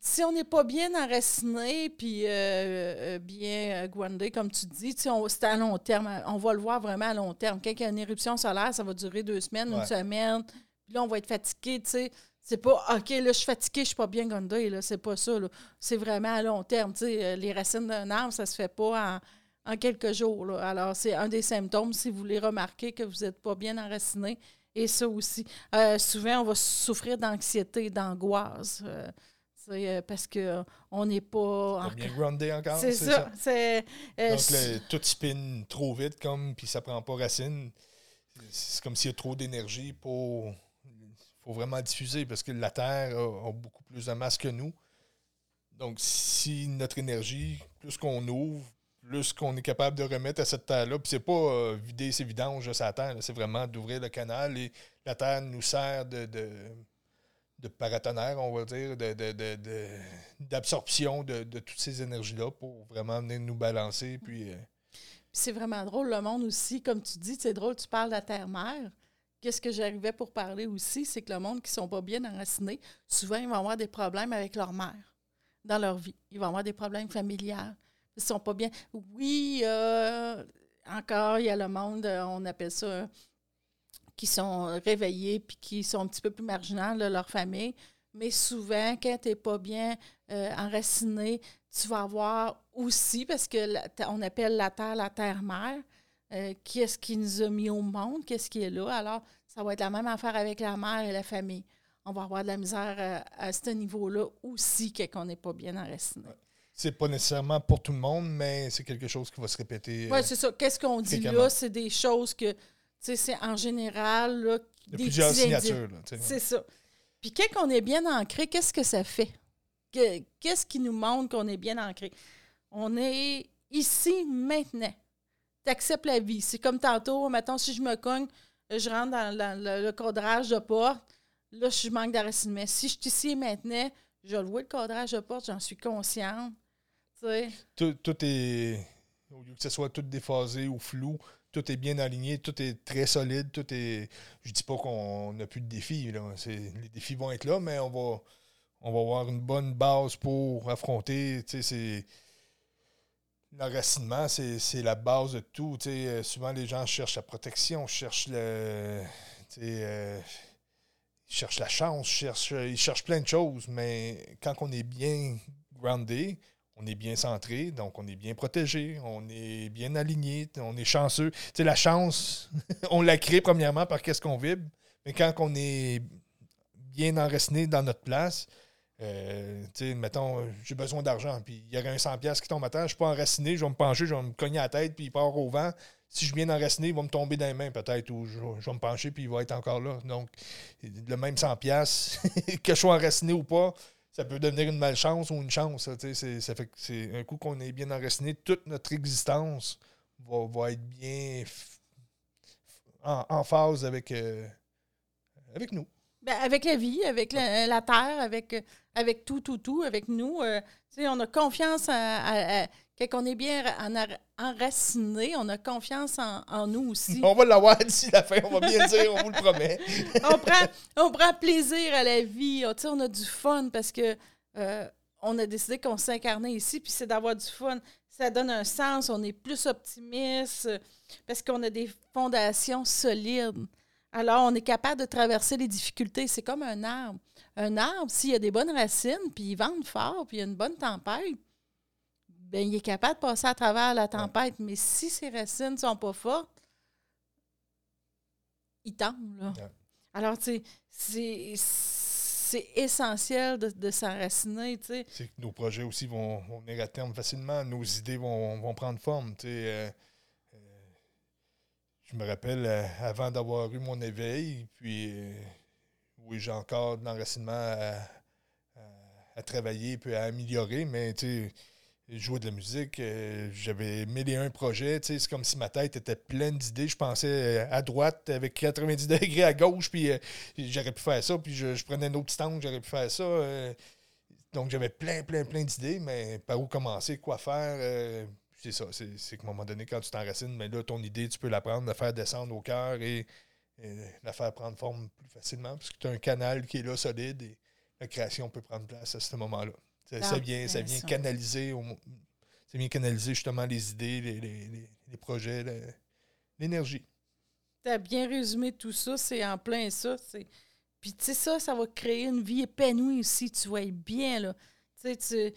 si on n'est pas bien enraciné puis euh, euh, bien groundé, comme tu dis, c'est à long terme. On va le voir vraiment à long terme. Quand il y a une éruption solaire, ça va durer deux semaines, une semaine. Puis là, on va être fatigué, tu sais. C'est pas OK, là, je suis fatigué, je suis pas bien groundé, là. C'est pas ça, C'est vraiment à long terme. Sais, les racines d'un arbre, ça se fait pas en en quelques jours. Alors, c'est un des symptômes si vous voulez remarquer que vous n'êtes pas bien enraciné. Et ça aussi. Euh, souvent, on va souffrir d'anxiété, d'angoisse. Euh, euh, parce qu'on n'est pas. bien groundé encore. C'est ça. Donc, tout spin trop vite, comme, puis ça prend pas racine. C'est comme s'il y a trop d'énergie pour. Faut vraiment diffuser parce que la Terre a, beaucoup plus de masse que nous. Donc, si notre énergie, plus qu'on ouvre, plus qu'on est capable de remettre à cette terre-là. Puis c'est pas euh, vider ses vidanges de sa terre, c'est vraiment d'ouvrir le canal et la terre nous sert de, de, paratonnerre, on va dire, d'absorption de, de, toutes ces énergies-là pour vraiment venir nous balancer. Puis, euh, c'est vraiment drôle, le monde aussi, comme tu dis, c'est drôle, tu parles de la terre-mère. Qu'est-ce que j'arrivais pour parler aussi, c'est que le monde qui ne sont pas bien enracinés, souvent, ils vont avoir des problèmes avec leur mère dans leur vie. Ils vont avoir des problèmes familiaux ils sont pas bien. Oui, euh, encore, il y a le monde, euh, on appelle ça, qui sont réveillés puis qui sont un petit peu plus marginaux de leur famille. Mais souvent, quand tu n'es pas bien euh, enraciné, tu vas avoir aussi, parce que on appelle la terre la terre-mère, qu'est-ce qui nous a mis au monde, qu'est-ce qui est là? Alors, ça va être la même affaire avec la mère et la famille. On va avoir de la misère à, ce niveau-là aussi, qu'on n'est pas bien enraciné c'est pas nécessairement pour tout le monde, mais c'est quelque chose qui va se répéter. Oui, c'est ça. Qu'est-ce qu'on dit là? C'est des choses que, tu sais, c'est en général. Là, des plusieurs signatures. C'est ça. Puis quand on est bien ancré, qu'est-ce que ça fait? Qu'est-ce qui nous montre qu'on est bien ancré? On est ici, maintenant. Tu acceptes la vie. C'est comme tantôt, maintenant, si je me cogne, je rentre dans, le, cadrage de porte, là, je manque d'enracinement. Si je suis ici et maintenant, je vois le cadrage de porte, j'en suis consciente. Tout, tout, est. Au lieu que ce soit tout déphasé ou flou, tout est bien aligné, tout est très solide, tout est. Je dis pas qu'on n'a plus de défis. Là. Les défis vont être là, mais on va, on va avoir une bonne base pour affronter. C'est. L'enracinement, c'est la base de tout. souvent, les gens cherchent la protection, cherchent le. Euh, cherchent la chance, cherchent, ils cherchent plein de choses, mais quand on est bien groundé, on est bien centré, donc on est bien protégé, on est bien aligné, on est chanceux. La chance, on la crée premièrement par qu'est-ce qu'on vibre, mais quand on est bien enraciné dans notre place, euh, tu sais, mettons, j'ai besoin d'argent, puis il y aurait un 100$ qui tombe à terre, je suis pas enraciné, je vais me pencher, je vais me cogner la tête, puis il part au vent. Si je bien enraciné, il va me tomber dans les mains peut-être, ou je, vais me pencher, puis il va être encore là. Donc, le même 100$, que je sois enraciné ou pas, ça peut devenir une malchance ou une chance. Ça, fait que c'est un coup qu'on est bien enraciné, toute notre existence va, être bien en, phase avec, euh, avec nous. Ben, avec la vie, avec la, terre, avec, avec tout, tout, tout, avec nous. Euh, on a confiance à, quand on est bien enraciné, on a confiance en, nous aussi. On va l'avoir d'ici la fin, on va bien dire, on vous le promet. on, prend, on prend plaisir à la vie. Oh, on a du fun parce que euh, on a décidé qu'on s'incarnait ici, puis c'est d'avoir du fun. Ça donne un sens, on est plus optimiste parce qu'on a des fondations solides. Alors, on est capable de traverser les difficultés. C'est comme un arbre. Un arbre, s'il y a des bonnes racines, puis il vente fort, puis il y a une bonne tempête, bien, il est capable de passer à travers la tempête. Mais si ses racines ne sont pas fortes, il tombe. Là. Alors, tu sais, c'est essentiel de, s'enraciner. C'est que nos projets aussi vont, venir à terme facilement. Nos idées vont, prendre forme. Euh, je me rappelle, euh, avant d'avoir eu mon éveil, puis oui, j'ai encore de l'enracinement à, travailler puis à améliorer, mais tu sais jouer de la musique. euh, J'avais mille et un projets. tu sais, C'est comme si ma tête était pleine d'idées. Je pensais euh, à droite avec 90 degrés à gauche, puis euh, j'aurais pu faire ça. Puis je, prenais un autre stand, j'aurais pu faire ça. euh, donc j'avais plein, plein, plein d'idées, mais par où commencer, quoi faire euh, c'est ça. C'est qu'à un moment donné, quand tu t'enracines, mais là, ton idée, tu peux la prendre, la faire descendre au cœur et, et la faire prendre forme plus facilement, parce que tu as un canal qui est là solide et la création peut prendre place à ce moment-là. Ça, ça Ah, vient, ça vient canaliser au mo- ça vient canaliser justement les idées, les, les- les- les projets, l'énergie. Tu as bien résumé tout ça, c'est en plein ça. Puis, tu sais, ça, ça va créer une vie épanouie aussi. Tu être bien, là. Tu sais, tu.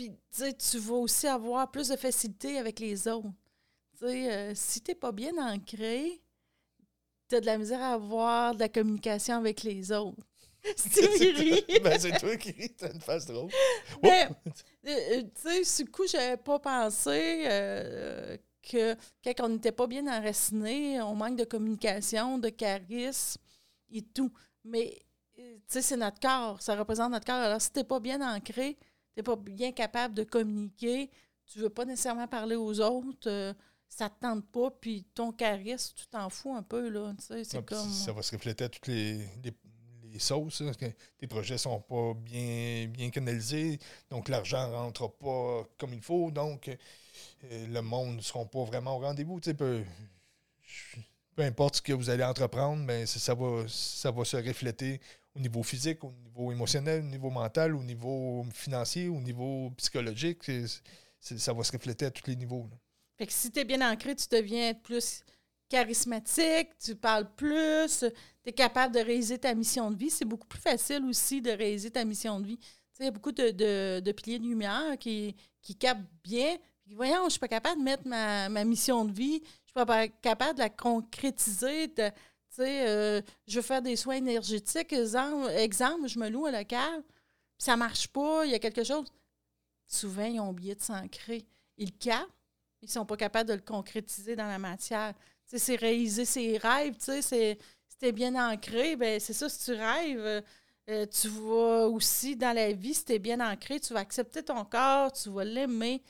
Puis, tu tu vas aussi avoir plus de facilité avec les autres. Tu euh, si t'es pas bien ancré, tu as de la misère à avoir de la communication avec les autres. Rit. Ben, c'est toi qui ris, t'as une face drôle. Mais, euh, euh, tu sais, sur le coup, j'avais pas pensé euh, que quand on n'était pas bien enraciné, on manque de communication, de charisme et tout. Mais, tu sais, c'est notre corps, ça représente notre corps. Alors, si t'es pas bien ancré, t'es pas bien capable de communiquer, tu veux pas nécessairement parler aux autres, euh, ça te tente pas, puis ton charisme, tu t'en fous un peu, là, tu comme... Ça va se refléter à toutes les, les, les sauces. hein, que tes projets sont pas bien, bien canalisés, donc l'argent ne rentre pas comme il faut, donc euh, le monde ne sera pas vraiment au rendez-vous. tu Peu, peu importe ce que vous allez entreprendre, mais ça, ça va, ça va se refléter au niveau physique, au niveau émotionnel, au niveau mental, au niveau financier, au niveau psychologique. Ça va se refléter à tous les niveaux. que si tu es bien ancré, tu deviens plus charismatique, tu parles plus, tu es capable de réaliser ta mission de vie. C'est beaucoup plus facile aussi de réaliser ta mission de vie. Il y a beaucoup de, piliers de lumière qui, qui captent bien. Voyons, je suis pas capable de mettre ma, mission de vie, je suis pas pa- capable de la concrétiser. Tu sais, euh, je veux faire des soins énergétiques. Exemple, je me loue un local, ça marche pas, il y a quelque chose. Souvent, ils ont oublié de s'ancrer. Ils captent, ils sont pas capables de le concrétiser dans la matière. Tu sais, c'est réaliser ses rêves, tu sais, c'est t'es bien ancré, ben c'est ça, si tu rêves, euh, tu vas aussi dans la vie, si t'es bien ancré, tu vas accepter ton corps, tu vas l'aimer,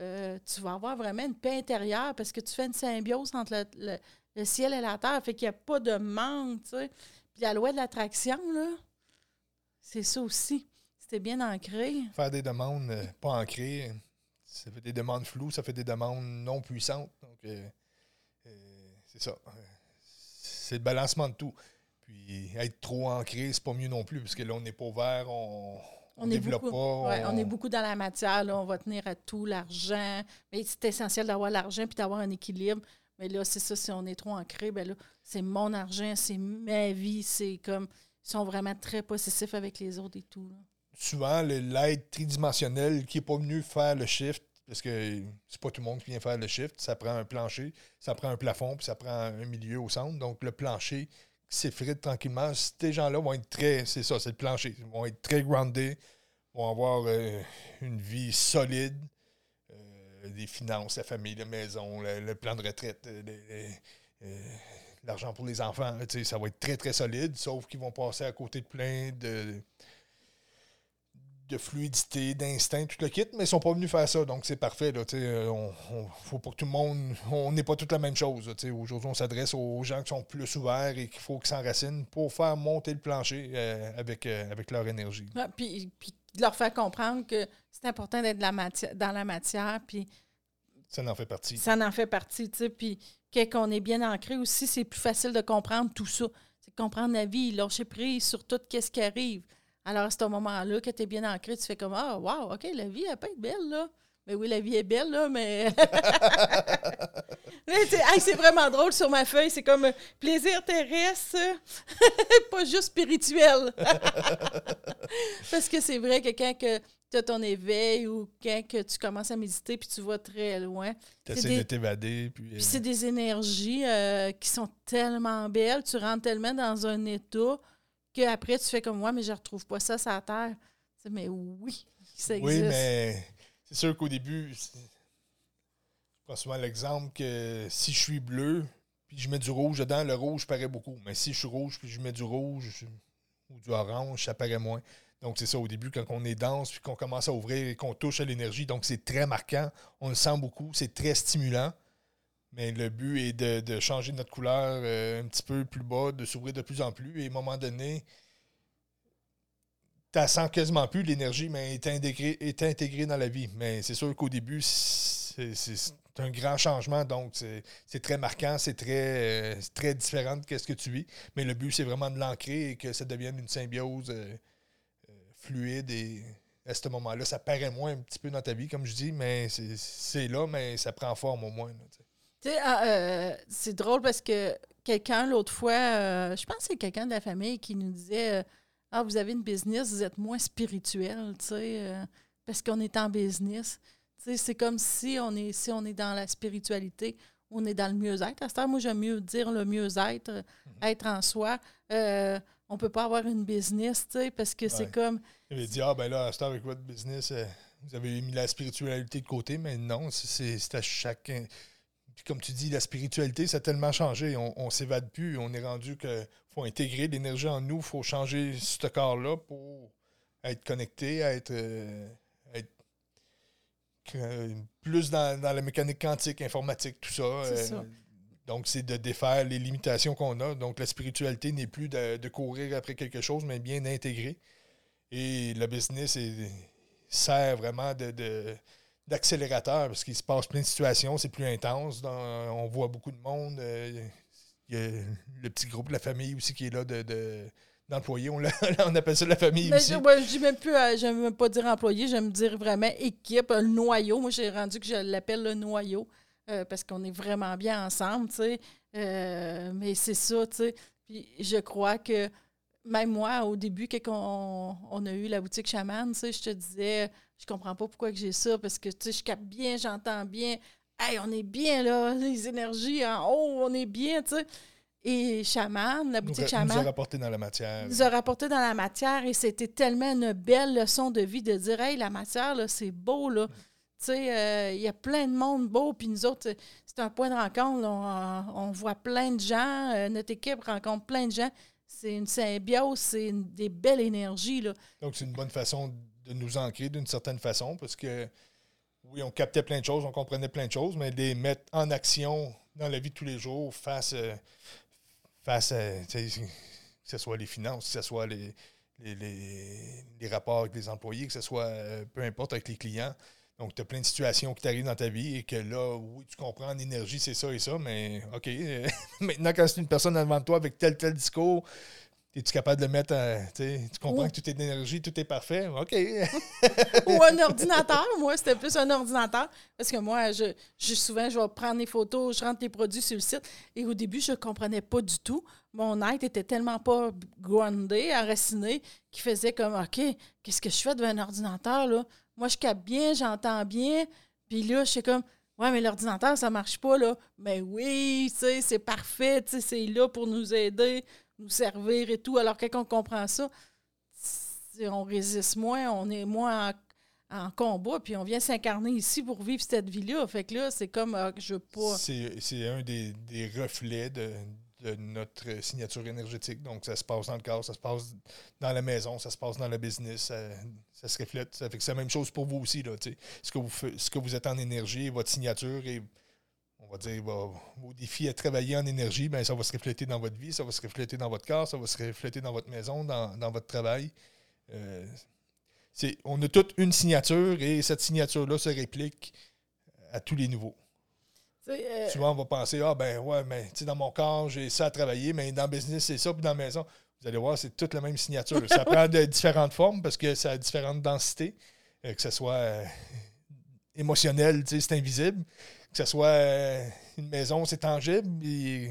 euh, tu vas avoir vraiment une paix intérieure parce que tu fais une symbiose entre le- le ciel et la terre, fait qu'il n'y a pas de manque, tu sais. Puis la loi de l'attraction, là, c'est ça aussi. Si t'es bien ancré, Faire des demandes euh, pas ancrées, ça fait des demandes floues, ça fait des demandes non puissantes. Donc, euh, euh, c'est ça. C'est le balancement de tout. Puis, être trop ancré, c'est pas mieux non plus, parce que là, on n'est pas ouvert, on on On est, développe beaucoup, pas. ouais, on est beaucoup dans la matière. Là, on va tenir à tout, l'argent. Mais c'est essentiel d'avoir l'argent puis d'avoir un équilibre. Mais là, c'est ça, si on est trop ancré, ben là, c'est mon argent, c'est ma vie. C'est comme. Ils sont vraiment très possessifs avec les autres et tout. Souvent, l'aide tridimensionnelle qui n'est pas venu faire le shift, parce que c'est pas tout le monde qui vient faire le shift, ça prend un plancher, ça prend un plafond, puis ça prend un milieu au centre. Donc, le plancher qui s'effrite tranquillement, ces gens-là vont être très, c'est ça, c'est le plancher, ils vont être très groundés, vont avoir euh, une vie solide, euh, des finances, la famille, la maison, le, plan de retraite, euh, les- les- euh, l'argent pour les enfants, ça va être très, très solide, sauf qu'ils vont passer à côté de plein de de fluidité, d'instinct, tout le kit, mais ils sont pas venus faire ça, donc c'est parfait. Là, euh, on, on- faut que tout le monde. On n'est pas toute la même chose. Aujourd'hui, on s'adresse aux gens qui sont plus ouverts et qu'il faut qu'ils s'enracinent pour faire monter le plancher euh, avec, euh, avec leur énergie. Puis, puis de leur faire comprendre que c'est important d'être dans la matière. Puis Ça en fait partie. Ça en fait partie, tu sais. Puis, quand on est bien ancré aussi, c'est plus facile de comprendre tout ça. C'est comprendre la vie, lâcher prise sur tout ce qui arrive. Alors, à ce moment-là, que tu es bien ancré, tu fais comme Ah, wow, OK, la vie, elle peut être belle, là. Mais oui, la vie est belle, là, mais. Hey, c'est vraiment drôle sur ma feuille. C'est comme euh, plaisir terrestre, pas juste spirituel. Parce que c'est vrai que quand tu as ton éveil ou quand que tu commences à méditer puis tu vas très loin, Tu essaies des- de t'évader. Puis, euh, puis c'est des énergies euh, qui sont tellement belles, tu rentres tellement dans un état qu'après tu fais comme moi, mais je retrouve pas ça sur la terre. Mais oui, ça existe. oui, mais c'est sûr qu'au début, je prends souvent l'exemple que si je suis bleu, puis je mets du rouge dedans, le rouge paraît beaucoup. Mais si je suis rouge, puis je mets du rouge ou du orange, ça paraît moins. Donc, c'est ça, au début, quand on est dense, puis qu'on commence à ouvrir et qu'on touche à l'énergie, donc c'est très marquant. On le sent beaucoup, c'est très stimulant. Mais le but est de, changer notre couleur euh, un petit peu plus bas, de s'ouvrir de plus en plus. Et à un moment donné, tu sens quasiment plus l'énergie, mais est intégrée, est intégrée dans la vie. Mais c'est sûr qu'au début, c'est un grand changement, donc c'est très marquant, c'est très, euh, très différent de ce que tu vis. Mais le but, c'est vraiment de l'ancrer et que ça devienne une symbiose euh, fluide et à ce moment-là, ça paraît moins un petit peu dans ta vie, comme je dis, mais c'est là, mais ça prend forme au moins. Tu sais, ah, euh, c'est drôle parce que quelqu'un, l'autre fois, euh, je pense que c'est quelqu'un de la famille qui nous disait euh, Ah, vous avez une business, vous êtes moins spirituel, tu sais, parce qu'on est en business. Tu sais, c'est comme si on est, si on est dans la spiritualité, on est dans le mieux-être. À ce temps, moi, j'aime mieux dire le mieux-être, mhm. être en soi. on ne peut pas avoir une business, tu sais, parce que c'est comme. Il dit Ah, ben là, à ce temps, avec votre business, vous avez mis la spiritualité de côté, mais non, c'est à chacun comme tu dis, la spiritualité, ça a tellement changé. On, ne s'évade plus. On est rendu qu'il faut intégrer l'énergie en nous. Il faut changer ce corps-là pour être connecté, être, euh, euh, plus dans, la mécanique quantique, informatique, tout ça. Euh, donc, c'est de défaire les limitations qu'on a. Donc, la spiritualité n'est plus de, courir après quelque chose, mais bien d'intégrer. Et le business sert vraiment de d'accélérateur parce qu'il se passe plein de situations, c'est plus intense. on voit beaucoup de monde. Euh, il y a le petit groupe la famille aussi qui est là de, d'employés. On, on, appelle ça la famille aussi. Je, dis même plus, euh, j'aime même pas dire employé, j'aime dire vraiment équipe, le noyau. Moi, j'ai rendu que je l'appelle le noyau euh, parce qu'on est vraiment bien ensemble, tu sais. mais c'est ça, tu sais. Puis je crois que même moi, au début, quand on, a eu la boutique chaman, tu sais, je te disais je comprends pas pourquoi que j'ai ça, parce que, tu sais, je capte bien, j'entends bien. Hey, on est bien, là, les énergies en haut, on est bien, tu sais. Et Chaman, la boutique Chaman. nous a rapporté dans la matière. Nous a rapporté dans la matière et c'était tellement une belle leçon de vie de dire, hey, la matière, là, c'est beau, là. Tu sais, euh, il y a plein de monde beau, puis nous autres, c'est un point de rencontre. on, voit plein de gens, euh, notre équipe rencontre plein de gens. C'est une symbiose, c'est des belles énergies. Là. Donc, c'est une bonne façon de nous ancrer d'une certaine façon parce que, oui, on captait plein de choses, on comprenait plein de choses, mais les mettre en action dans la vie de tous les jours face, euh, face à, que ce soit les finances, que ce soit les, les, rapports avec les employés, que ce soit euh, peu importe avec les clients. Donc, tu as plein de situations qui t'arrivent dans ta vie et que là, oui, tu comprends en énergie, c'est ça et ça, mais OK, maintenant, quand c'est une personne devant toi avec tel, tel discours, es-tu capable de le mettre à, Tu comprends que tout est d'énergie, tout est parfait? OK. Ou un ordinateur. Moi, c'était plus un ordinateur. Parce que moi, je, je, souvent, je vais prendre des photos, je rentre les produits sur le site. Et au début, je ne comprenais pas du tout. Mon être était tellement pas groundé, enraciné, qu'il faisait comme OK, qu'est-ce que je fais devant un ordinateur? Là? Moi, je capte bien, j'entends bien. Puis là, je suis comme Ouais, mais l'ordinateur, ça marche pas, là. Mais oui, c'est parfait, c'est là pour nous aider nous servir et tout. Alors, quand on comprend ça, on résiste moins, on est moins en, combat, puis on vient s'incarner ici pour vivre cette vie-là. Fait que là, c'est comme, ah, je veux. C'est un des, reflets de, notre signature énergétique. Donc, ça se passe dans le corps, ça se passe dans la maison, ça se passe dans le business, ça, se reflète. Ça fait que c'est la même chose pour vous aussi. Là, ce, que vous, ce que vous êtes en énergie, votre signature est on va dire, vos défis à travailler en énergie, ben, ça va se refléter dans votre vie, ça va se refléter dans votre corps, ça va se refléter dans votre maison, dans, votre travail. Euh, on a toute une signature et cette signature-là se réplique à tous les niveaux. Euh, Souvent, on va penser, ah ben ouais, mais dans mon corps, j'ai ça à travailler, mais dans le business, c'est ça, puis dans la maison, vous allez voir, c'est toute la même signature. ça prend de différentes formes parce que ça a différentes densités, euh, que ce soit émotionnel, c'est invisible que ce soit euh, une maison, c'est tangible, et,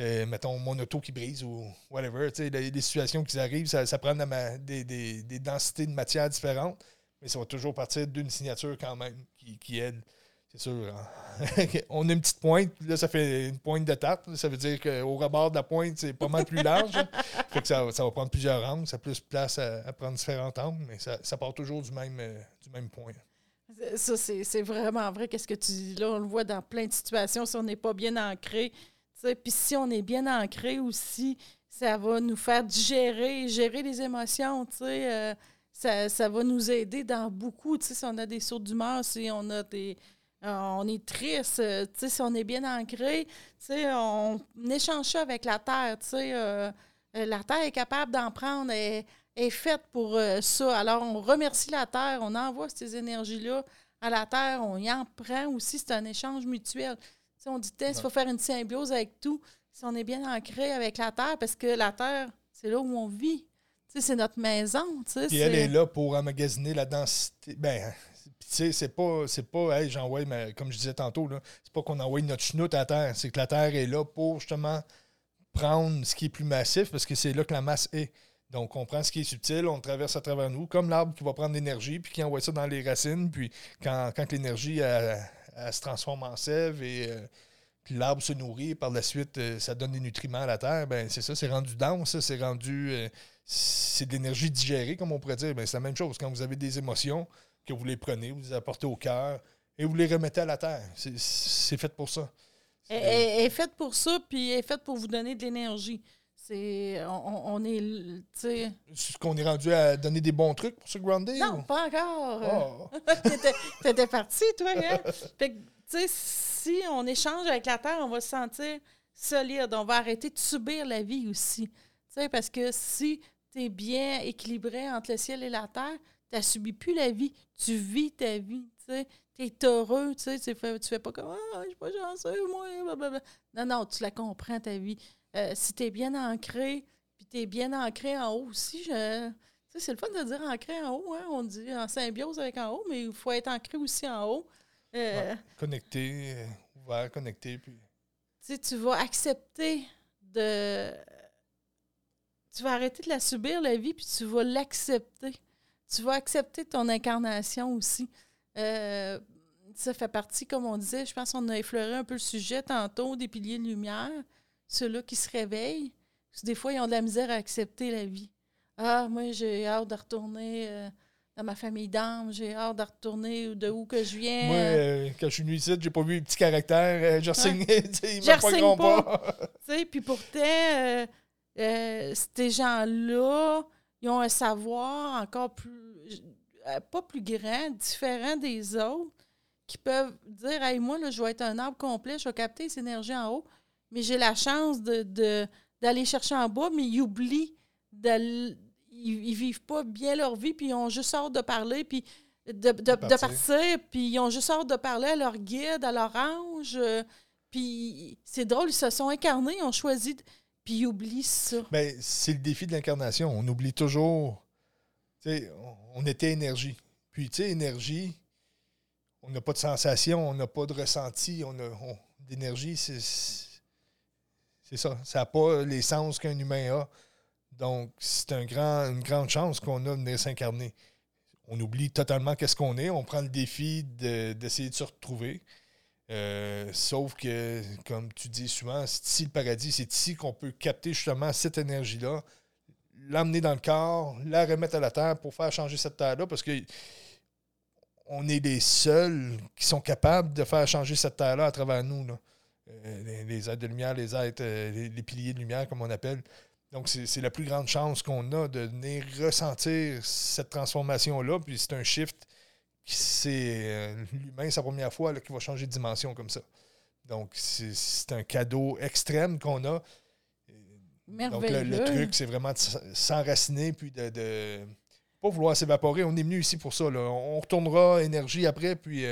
euh, mettons mon auto qui brise ou whatever. Les, les, situations qui arrivent, ça, prend des, des, densités de matière différentes, mais ça va toujours partir d'une signature quand même qui, qui aide. C'est sûr. Hein. on a une petite pointe, là, ça fait une pointe de tarte. Ça veut dire qu'au rebord de la pointe, c'est pas mal plus large. fait que ça, va prendre plusieurs angles, ça a plus de place à, prendre différents angles, mais ça, ça part toujours du même, euh, du même point. Ça, c'est vraiment vrai. Qu'est-ce que tu dis là? On le voit dans plein de situations si on n'est pas bien ancré. Puis si on est bien ancré aussi, ça va nous faire digérer, gérer les émotions, tu sais. Euh, ça, ça, va nous aider dans beaucoup, tu sais, si on a des sauts d'humeur, si on a des... on est triste, tu sais, si on est bien ancré, tu sais, on, échange ça avec la Terre, tu sais. la Terre est capable d'en prendre, est faite pour ça. Alors, on remercie la Terre, on envoie ces énergies-là à la Terre, on y en prend aussi, c'est un échange mutuel. on dit, il faut faire une symbiose avec tout, si on est bien ancré avec la Terre, parce que la Terre, c'est là où on vit. C'est notre maison. Puis elle est là pour emmagasiner la densité. Ben, tu sais, c'est pas, c'est pas, hey, j'envoie, comme je disais tantôt, là, c'est pas qu'on envoie notre chenoute à terre, c'est que la terre est là pour justement prendre ce qui est plus massif parce que c'est là que la masse est. Donc, on prend ce qui est subtil, on traverse à travers nous, comme l'arbre qui va prendre l'énergie, puis qui envoie ça dans les racines, puis quand, l'énergie se transforme en sève et euh, l'arbre se nourrit, par la suite, euh, ça donne des nutriments à la terre, ben c'est ça, c'est rendu dense, c'est rendu. Euh, c'est de l'énergie digérée, comme on pourrait dire. Ben, c'est la même chose. Quand vous avez des émotions, que vous les prenez, vous les apportez au cœur et vous les remettez à la terre. C'est fait pour ça. Elle est faite pour ça, puis est faite pour vous donner de l'énergie. C'est. On, on, est. Est-ce qu'on est rendu à donner des bons trucs pour ce grounding? Non, pas encore. Oh. T'étais parti, toi, hein? Fait que, tu sais, si on échange avec la Terre, on va se sentir solide. On va arrêter de subir la vie aussi. Tu sais, parce que si tu es bien équilibré entre le ciel et la terre, tu n'as subi plus la vie. Tu vis ta vie. Tu sais. es heureux. Tu sais, tu fais, tu fais pas comme Ah, je suis pas chanceux, moi. Non, non, tu la comprends, ta vie. Euh, si tu es bien ancré, puis tu es bien ancré en haut aussi, je, c'est le fun de dire ancré en haut. Hein? On dit en symbiose avec en haut, mais il faut être ancré aussi en haut. Euh, connecté, euh, ouvert, connecté. Puis... Tu vas accepter de. Tu vas arrêter de la subir, la vie, puis tu vas l'accepter. Tu vas accepter ton incarnation aussi. ça fait partie, comme on disait, je pense qu'on a effleuré un peu le sujet tantôt, des piliers de lumière ceux-là qui se réveillent, des fois, ils ont de la misère à accepter la vie. Ah, moi, j'ai hâte de retourner euh, dans ma famille d'âme, j'ai hâte de retourner de où que je viens. Moi, euh, quand je suis venu ici, j'ai pas vu les petits caractères, euh, j'ai re-signé, ils m'ont pas pas. Puis pourtant, ces gens-là, ils ont un savoir encore plus, pas plus grand, différent des autres, qui peuvent dire, hey, moi, là, je vais être un arbre complet, je vais capter ces énergies en haut mais j'ai la chance de, d'aller chercher en bas, mais ils oublient, ils, ils vivent pas bien leur vie, puis ils ont juste hâte de parler, puis de, de, partir. puis ils ont juste hâte de parler à leur guide, à leur ange. Euh, puis c'est drôle, ils se sont incarnés, ils ont choisi, puis ils oublient ça. Mais c'est le défi de l'incarnation. On oublie toujours. on était énergie. Puis, tu sais, énergie, on n'a pas de sensation, on n'a pas de ressenti, on a d'énergie, c'est c'est ça. Ça n'a pas les sens qu'un humain a. Donc, c'est une grande chance qu'on a de venir s'incarner. On oublie totalement qu'est-ce qu'on est. On prend le défi d'essayer de, se retrouver. Euh, sauf que, comme tu dis souvent, c'est ici le paradis. C'est ici qu'on peut capter justement cette énergie-là, l'amener dans le corps, la remettre à la terre pour faire changer cette terre-là. Parce que on est les seuls qui sont capables de faire changer cette terre-là à travers nous. Là. Euh, les, êtres de lumière, les êtres, euh, les, piliers de lumière, comme on appelle. Donc, c'est la plus grande chance qu'on a de venir ressentir cette transformation-là. Puis c'est un shift c'est euh, l'humain, sa première fois, qui va changer de dimension comme ça. Donc, c'est un cadeau extrême qu'on a. Donc, le, truc, c'est vraiment de s'enraciner puis de, de pas vouloir s'évaporer. On est venu ici pour ça. On retournera énergie après, puis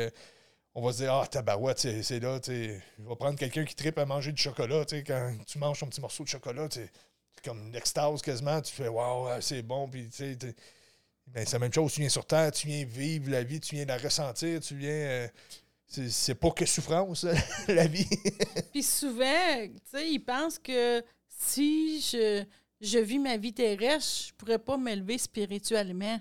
on va se dire, ah, tabarouette, c'est là, tu sais, je vais prendre quelqu'un qui tripe à manger du chocolat, tu quand tu manges ton petit morceau de chocolat, c'est comme l'extase quasiment, tu fais, waouh, c'est bon, puis tu ben, c'est la même chose, tu viens sur Terre, tu viens vivre la vie, tu viens la ressentir, tu viens. Euh, c'est pas que souffrance, la vie. puis souvent, tu sais, ils pensent que si je, je vis ma vie terrestre, je pourrais pas m'élever spirituellement.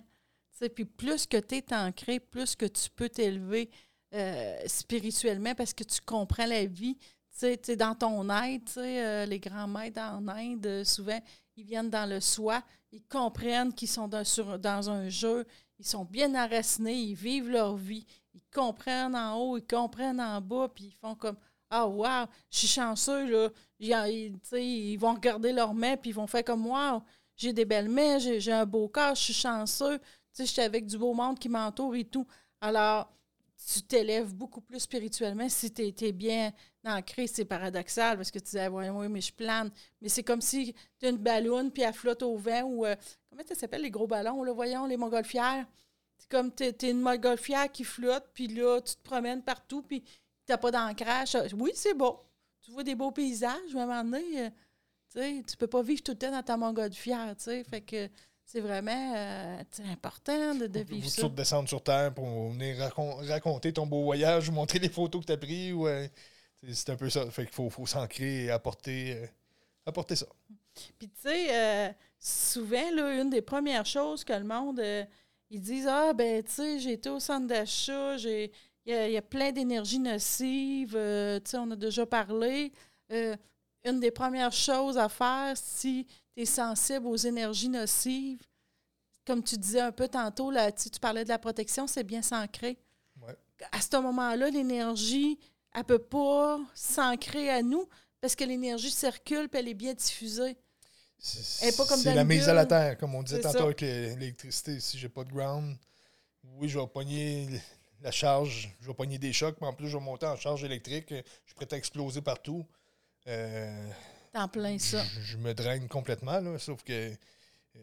Puis plus que tu es ancré, plus que tu peux t'élever. Euh, spirituellement parce que tu comprends la vie. Tu sais, dans ton aide, euh, les grands maîtres en Inde, euh, souvent, ils viennent dans le soi, ils comprennent qu'ils sont dans, sur, dans un jeu, ils sont bien enracinés, ils vivent leur vie, ils comprennent en haut, ils comprennent en bas, puis ils font comme Ah, wow, je suis chanceux, là. Ils, ils vont regarder leurs mains, puis ils vont faire comme moi. J'ai des belles mains, j'ai un beau corps, je suis chanceux. Sais, j'étais avec du beau monde qui m'entoure et tout. Alors, tu t'élèves beaucoup plus spirituellement si tu es, bien ancré. C'est paradoxal parce que tu disais, oui, oui, mais je plane. Mais c'est comme si tu une ballonne puis elle flotte au vent ou. Euh, comment ça s'appelle les gros ballons, là, voyons, les montgolfières? C'est comme tu es, une montgolfière qui flotte, puis là, tu te promènes partout, puis tu n'as pas d'ancrage. Oui, c'est beau. Tu vois des beaux paysages, mais à un moment donné, euh, tu tu peux pas vivre tout le temps dans ta montgolfière. Fait que c'est vraiment euh, important de, de vivre ça. de descendre sur Terre pour venir raconter ton beau voyage ou montrer les photos que tu as prises. c'est un peu ça. Fait qu'il faut, faut s'ancrer et apporter, euh, apporter ça. Puis, tu sais, euh, souvent, là, une des premières choses que le monde, ils disent Ah, ben, tu sais, j'ai été au centre d'achat, il y, y, a plein d'énergie nocive, tu sais, on a déjà parlé. une des premières choses à faire, si sensible aux énergies nocives. Comme tu disais un peu tantôt, là, tu, parlais de la protection, c'est bien s'ancrer. À ce moment-là, l'énergie, elle ne peut pas s'ancrer à nous parce que l'énergie circule et elle est bien diffusée. C'est la mise à la terre, comme on disait tantôt avec l'électricité. Si j'ai pas de ground, oui, je vais pogner la charge, je vais pogner des chocs, mais en plus, je vais monter en charge électrique. Je suis prêt à exploser partout. Euh, T'en plein ça. Je, me draine complètement, là, sauf que. Euh,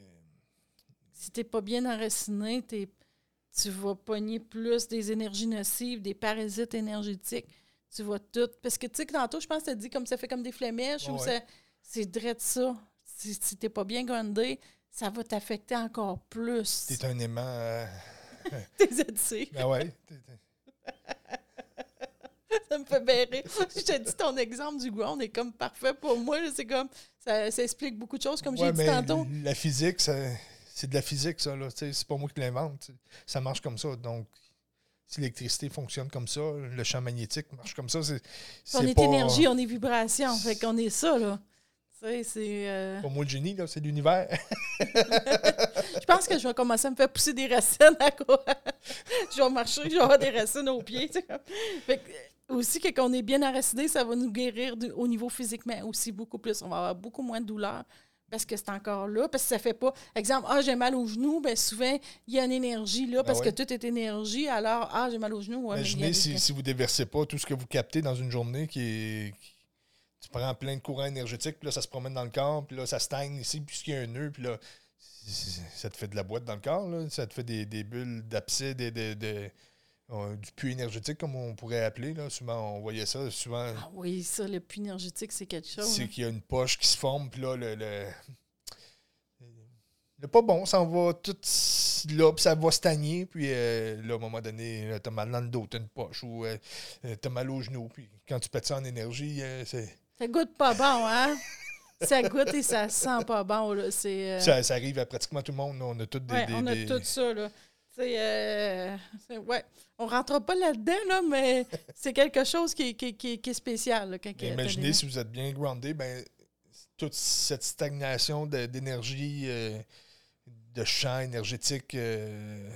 si t'es pas bien enraciné, tu vas pogner plus des énergies nocives, des parasites énergétiques. Tu vas tout. Parce que, tu sais, tantôt, je pense que tu dit comme ça fait comme des flémèches ou c'est de ça. Si, si t'es pas bien grondé, ça va t'affecter encore plus. T'es un aimant. Euh... T'es Ben ouais. ça me fait berrer. Je te dis, ton exemple du ground est comme parfait pour moi. C'est comme, ça, explique beaucoup de choses, comme j'ai dit tantôt. La physique, c'est de la physique, ça. C'est pas moi qui l'invente. Ça marche comme ça. Donc, si l'électricité fonctionne comme ça, le champ magnétique marche comme ça, c'est. On est énergie, on est vibration. Fait qu'on est ça, là. C'est. Euh... Pas moi le génie, là, c'est l'univers. je pense que je vais commencer à me faire pousser des racines à quoi? je vais marcher, je vais avoir des racines aux pieds. Fait que, aussi, que quand on est bien enraciné, ça va nous guérir au niveau physiquement aussi beaucoup plus. On va avoir beaucoup moins de douleur parce que c'est encore là. Parce que ça fait pas. Exemple, ah, j'ai mal au genou, bien souvent, il y a une énergie là, parce que tout est énergie. Alors, ah, j'ai mal au genou. Imaginez si, si vous ne déversez pas tout ce que vous captez dans une journée qui est. Tu prends plein de courants énergétiques, puis là, ça se promène dans le corps, puis là, ça stagne ici, puisqu'il y a un nœud, puis là, ça te fait de la boîte dans le corps, là. ça te fait des, des bulles d'abcès, des, des du puits énergétique, comme on pourrait appeler. Là. Souvent, on voyait ça. Souvent, ah oui, ça, le puits énergétique, c'est quelque chose. C'est hein. qu'il y a une poche qui se forme, puis là, le, le, pas bon, ça va tout là, puis ça va stagner, puis euh, là, à un moment donné, t'as mal dans le dos, t'as une poche, ou euh, euh, t'as mal au genou, puis quand tu pètes ça en énergie, c'est... Ça goûte pas bon, hein? ça goûte et ça sent pas bon, là. Ça, ça, arrive à pratiquement tout le monde, on a tout des... Ouais, on a tout ça, là. Euh, c'est, ouais. On rentre pas là-dedans, mais c'est quelque chose qui, est spécial. imaginez si vous êtes bien groundé, ben, toute cette stagnation d'énergie, euh, de champ énergétique euh,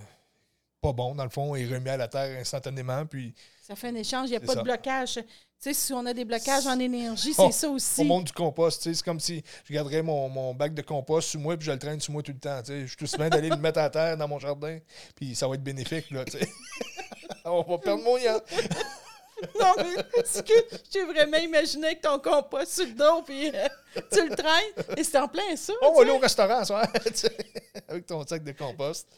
pas bon, dans le fond, est remis à la terre instantanément. Puis, ça fait un échange, il n'y a pas de blocage. Tu sais, si on a des blocages en énergie, c'est ça aussi. Au monde du compost, c'est comme si je garderais mon, bac de compost sous moi puis je le traîne sous moi tout le temps. Je suis tout semaine d'aller le mettre à terre dans mon jardin, puis ça va être bénéfique. Là, on va perdre mon lien. Non, mais c'est que j'ai vraiment imaginé que ton compost sur le dos, puis euh, tu le traînes, et c'est en plein ça. On va aller au restaurant, ça, avec ton sac de compost.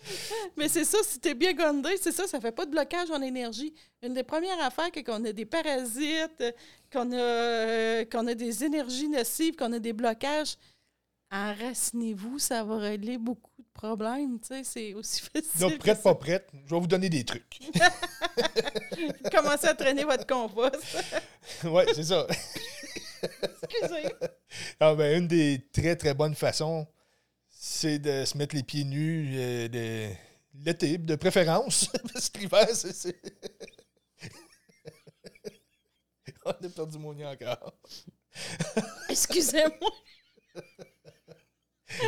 Mais c'est ça, si t'es bien gondé, c'est ça, ça fait pas de blocage en énergie. Une des premières affaires, c'est qu'on a des parasites, qu'on a, euh, qu'on a des énergies nocives, qu'on a des blocages. Enracinez-vous, ça va régler beaucoup de problèmes. Tu sais, c'est aussi facile. Donc, prête, pas prête, je vais vous donner des trucs. Commencez à traîner votre compost. oui, c'est ça. Excusez. Ah, ben, une des très, très bonnes façons, c'est de se mettre les pieds nus euh, de, l'été, de préférence. Parce que l'hiver, c'est. On a perdu mon nid encore. Excusez-moi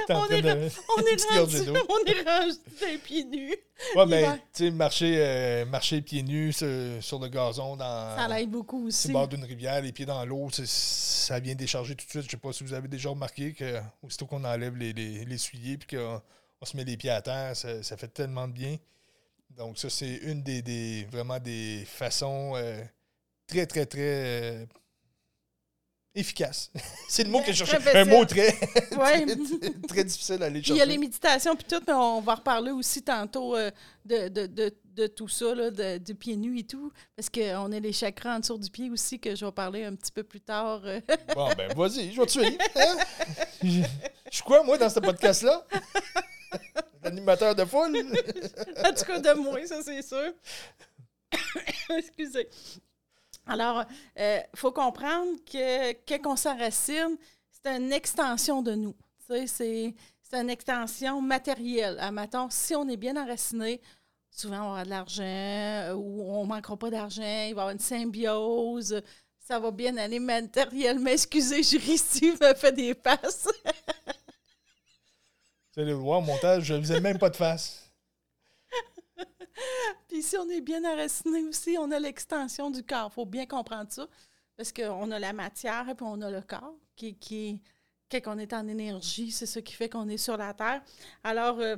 on, est, on, est rendu, on est rendu pieds nus. Ouais, mais tu sais, marcher, euh, marcher pieds nus sur, le gazon dans. Ça l'aide beaucoup aussi. Sur le bord d'une rivière, les pieds dans l'eau, ça vient décharger tout de suite. Je sais pas si vous avez déjà remarqué que aussitôt qu'on enlève les, les, les souliers puis qu'on on se met les pieds à terre, ça, fait tellement de bien. Donc, ça, c'est une des, vraiment des façons euh, très, très, très. Euh, efficace. c'est le mot que je cherchais. Un mot très, très, difficile à aller chercher. Il y a les méditations puis tout, mais on va reparler aussi tantôt euh, de, de, de, de, tout ça, là, de, du pied nu et tout, parce qu'on a les chakras en dessous du pied aussi, que je vais parler un petit peu plus tard. Euh. bon, ben vas-y, je vais te suivre. Hein? Je suis quoi, moi, dans ce podcast-là? L'animateur de foule? en tout cas, de moi, ça, c'est sûr. Excusez. Alors, il euh, faut comprendre que quand on s'enracine, c'est une extension de nous. C'est une extension matérielle. Admettons, si on est bien enraciné, souvent on aura de l'argent ou on ne manquera pas d'argent, il va y avoir une symbiose, ça va bien aller matériellement. Excusez, ici, me fait des passes. Vous allez voir, montage, je ne faisais même pas de face. Puis si on est bien enraciné aussi, on a l'extension du corps. Il faut bien comprendre ça. Parce qu'on a la matière et puis on a le corps qui, qui quand on est en énergie, c'est ce qui fait qu'on est sur la Terre. Alors, euh,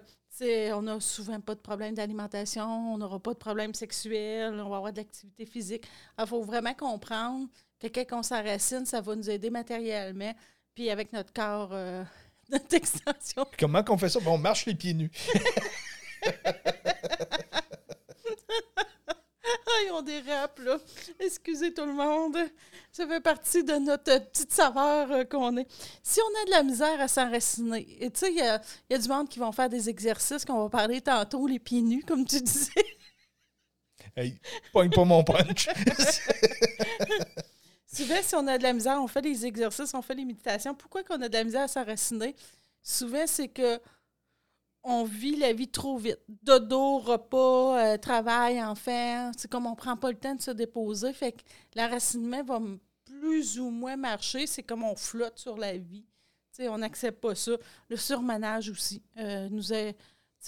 on n'a souvent pas de problème d'alimentation, on n'aura pas de problème sexuel, on va avoir de l'activité physique. Il faut vraiment comprendre que quand on s'enracine, ça va nous aider matériellement. Puis avec notre corps, euh, notre extension. Comment qu'on fait ça? on marche les pieds nus. Des dérape, là. Excusez tout le monde. Ça fait partie de notre petite saveur euh, qu'on est. Si on a de la misère à s'enraciner, et tu sais, il y a, du monde qui vont faire des exercices qu'on va parler tantôt, les pieds nus, comme tu disais. Hey, pogne pas mon punch. Souvent, si on a de la misère, on fait des exercices, on fait des méditations. Pourquoi qu'on a de la misère à s'enraciner? Souvent, c'est que on vit la vie trop vite. Dodo, repas, euh, travail, enfant. C'est comme on prend pas le temps de se déposer. Fait que l'enracinement va plus ou moins marcher. C'est comme on flotte sur la vie. on n'accepte pas ça. Le surmanage aussi. Euh,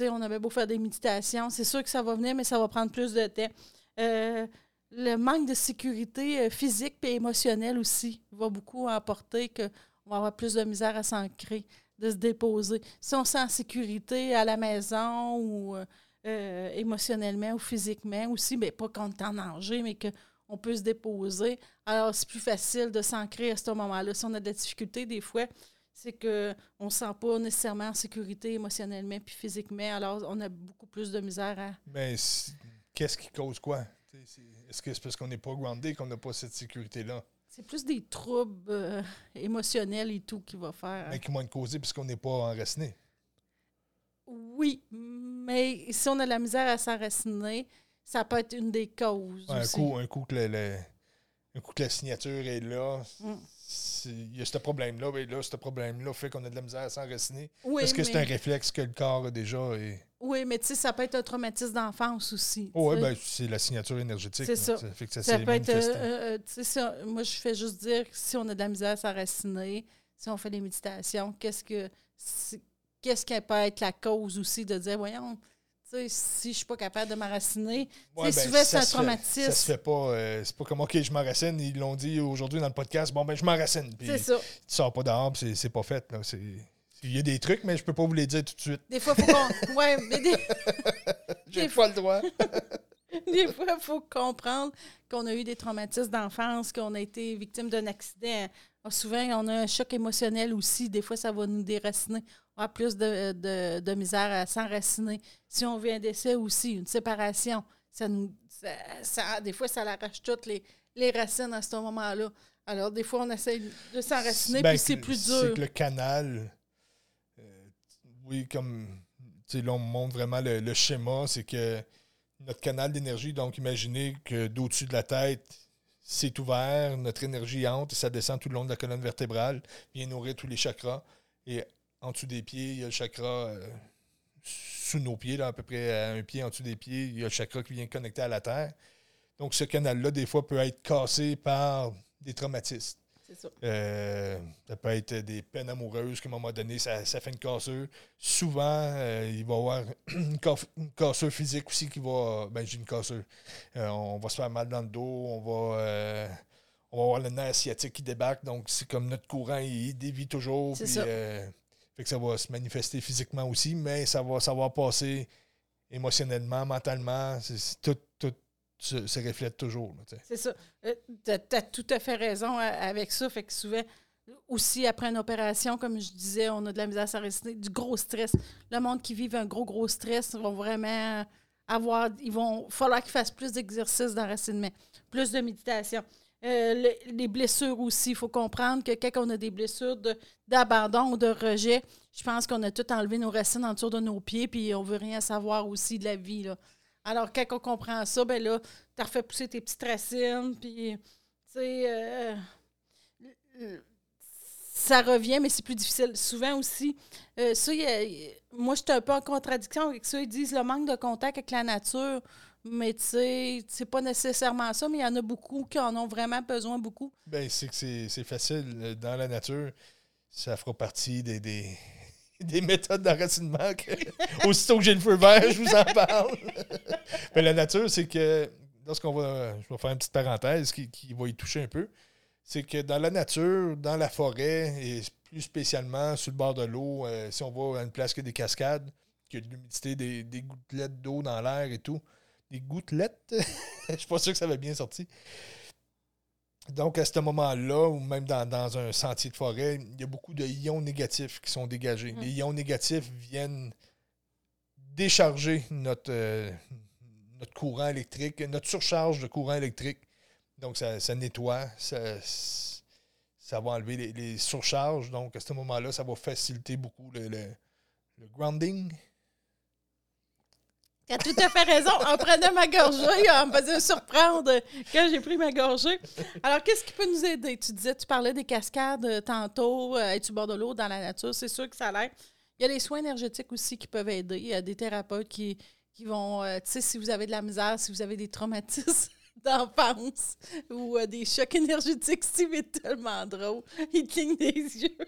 on avait beau faire des méditations. C'est sûr que ça va venir, mais ça va prendre plus de temps. Euh, le manque de sécurité physique et émotionnelle aussi va beaucoup apporter qu'on va avoir plus de misère à s'ancrer de se déposer. Si on sent en sécurité à la maison ou euh, euh, émotionnellement ou physiquement aussi, mais pas quand on est en danger, mais qu'on peut se déposer, alors c'est plus facile de s'ancrer à ce moment-là. Si on a de la difficulté, des fois, c'est qu'on ne se sent pas nécessairement en sécurité émotionnellement puis physiquement, alors on a beaucoup plus de misère à... Mais qu'est-ce qui cause quoi? Est-ce que c'est parce qu'on n'est pas groundé qu'on n'a pas cette sécurité-là? C'est plus des troubles euh, émotionnels et tout qui va faire. Mais qui vont être causés puisqu'on n'est pas enraciné. Oui, mais si on a la misère à s'enraciner, ça peut être une des causes. un, Coup, un, coup que un coup que la signature est là, mm il y a ce problème-là, et là, ce problème-là fait qu'on a de la misère à s'enraciner. Oui, Est-ce que c'est un réflexe que le corps a déjà? Et... Oui, mais tu sais, ça peut être un traumatisme d'enfance aussi. oui, ben, c'est la signature énergétique. C'est ça. Ça, fait que ça, peut être. Euh, euh, moi, je fais juste dire que si on a de la misère à s'enraciner, si on fait des méditations, qu'est-ce que. Qu'est-ce qui peut être la cause aussi de dire, voyons, si je suis pas capable de m'enraciner, ouais, ben, souvent c'est un traumatisme. ça se fait pas. Euh, c'est pas comme OK, je m'enracine. Ils l'ont dit aujourd'hui dans le podcast. Bon, ben je m'enracine. C'est ça. Tu sors pas dehors, c'est pas fait. Là. Il y a des trucs, mais je peux pas vous les dire tout de suite. Des fois, il faut qu'on. ouais, mais des. J'ai pas le droit. des fois, il faut comprendre qu'on a eu des traumatismes d'enfance, qu'on a été victime d'un accident. Souvent, on a un choc émotionnel aussi. Des fois, ça va nous déraciner a plus de, misère à s'enraciner. Si on vit un décès aussi, une séparation, ça nous, ça, des fois, ça arrache toutes les, les racines à ce moment-là. Alors, des fois, on essaie de s'enraciner, ben, puis c'est plus dur. C'est que le canal, euh, oui, comme là, on montre vraiment le, schéma, c'est que notre canal d'énergie, donc imaginez que d'au-dessus de la tête, c'est ouvert, notre énergie entre et ça descend tout le long de la colonne vertébrale, vient nourrir tous les chakras. Et en dessous des pieds, il y a le chakra euh, sous nos pieds, là, à peu près à un pied en dessous des pieds, il y a le chakra qui vient connecter à la terre. Donc, ce canal-là, des fois, peut être cassé par des traumatismes. Ça. Euh, ça. peut être des peines amoureuses qu'à un moment donné, ça, fait une cassure. Souvent, il va y avoir une, cassure physique aussi qui va. Ben, j'ai une cassure. on va se faire mal dans le dos, on va. on va avoir le nerf sciatique qui débarque, donc c'est comme notre courant, il, dévie toujours. Puis, ça. fait que ça va se manifester physiquement aussi, mais ça va, ça va passer émotionnellement, mentalement. tout, tout se, reflète toujours. C'est ça. Euh, tu as, tout à fait raison euh, avec ça. Fait que souvent, aussi après une opération, comme je disais, on a de la misère à s'arrêter, du gros stress. Le monde qui vit un gros, gros stress vont vraiment avoir. Ils vont falloir qu'ils fassent plus d'exercices d'enracinement, plus de méditation. Euh, les blessures aussi, il faut comprendre que quand on a des blessures d'abandon ou de rejet, je pense qu'on a tout enlevé nos racines en dessous de nos pieds, puis on veut rien savoir aussi de la vie. Alors, quand on comprend ça, ben là, tu as refait pousser tes petites racines, puis, tu sais, euh, ça revient, mais c'est plus difficile. Souvent aussi, euh, ça, moi, je suis un peu en contradiction avec ça. Ils disent le manque de contact avec la nature, mais tu sais, c'est pas nécessairement ça, mais il y en a beaucoup qui en ont vraiment besoin, beaucoup. Ben, c'est que c'est facile. Dans la nature, ça fera partie des méthodes d'enracinement aussitôt que j'ai le feu vert, je vous en parle. Mais la nature, c'est que lorsqu'on va. Je vais faire une petite parenthèse qui, va y toucher un peu. C'est que dans la nature, dans la forêt, et plus spécialement sur le bord de l'eau, euh, si on va à une place qui a des cascades, qui a de l'humidité, des, des gouttelettes d'eau dans l'air et tout. Des gouttelettes? Je suis pas sûr que ça va bien sorti. Donc, à ce moment-là, ou même dans, un sentier de forêt, il y a beaucoup de ions négatifs qui sont dégagés. Mm. Les ions négatifs viennent décharger notre, euh, notre courant électrique, notre surcharge de courant électrique. Donc, ça, nettoie, ça, ça, va enlever les, surcharges. Donc, à ce moment-là, ça va faciliter beaucoup le, le grounding, tu as tout à fait raison. En prenant ma gorgée, en me faisant surprendre quand j'ai pris ma gorgée. Alors, qu'est-ce qui peut nous aider? Tu disais, tu parlais des cascades euh, tantôt, euh, être sur bord de l'eau dans la nature. C'est sûr que ça l'air. Il y a les soins énergétiques aussi qui peuvent aider. Il y a des thérapeutes qui, qui vont, euh, tu sais, si vous avez de la misère, si vous avez des traumatismes d'enfance ou des chocs énergétiques, Steve est tellement drôle. Il cligne des yeux.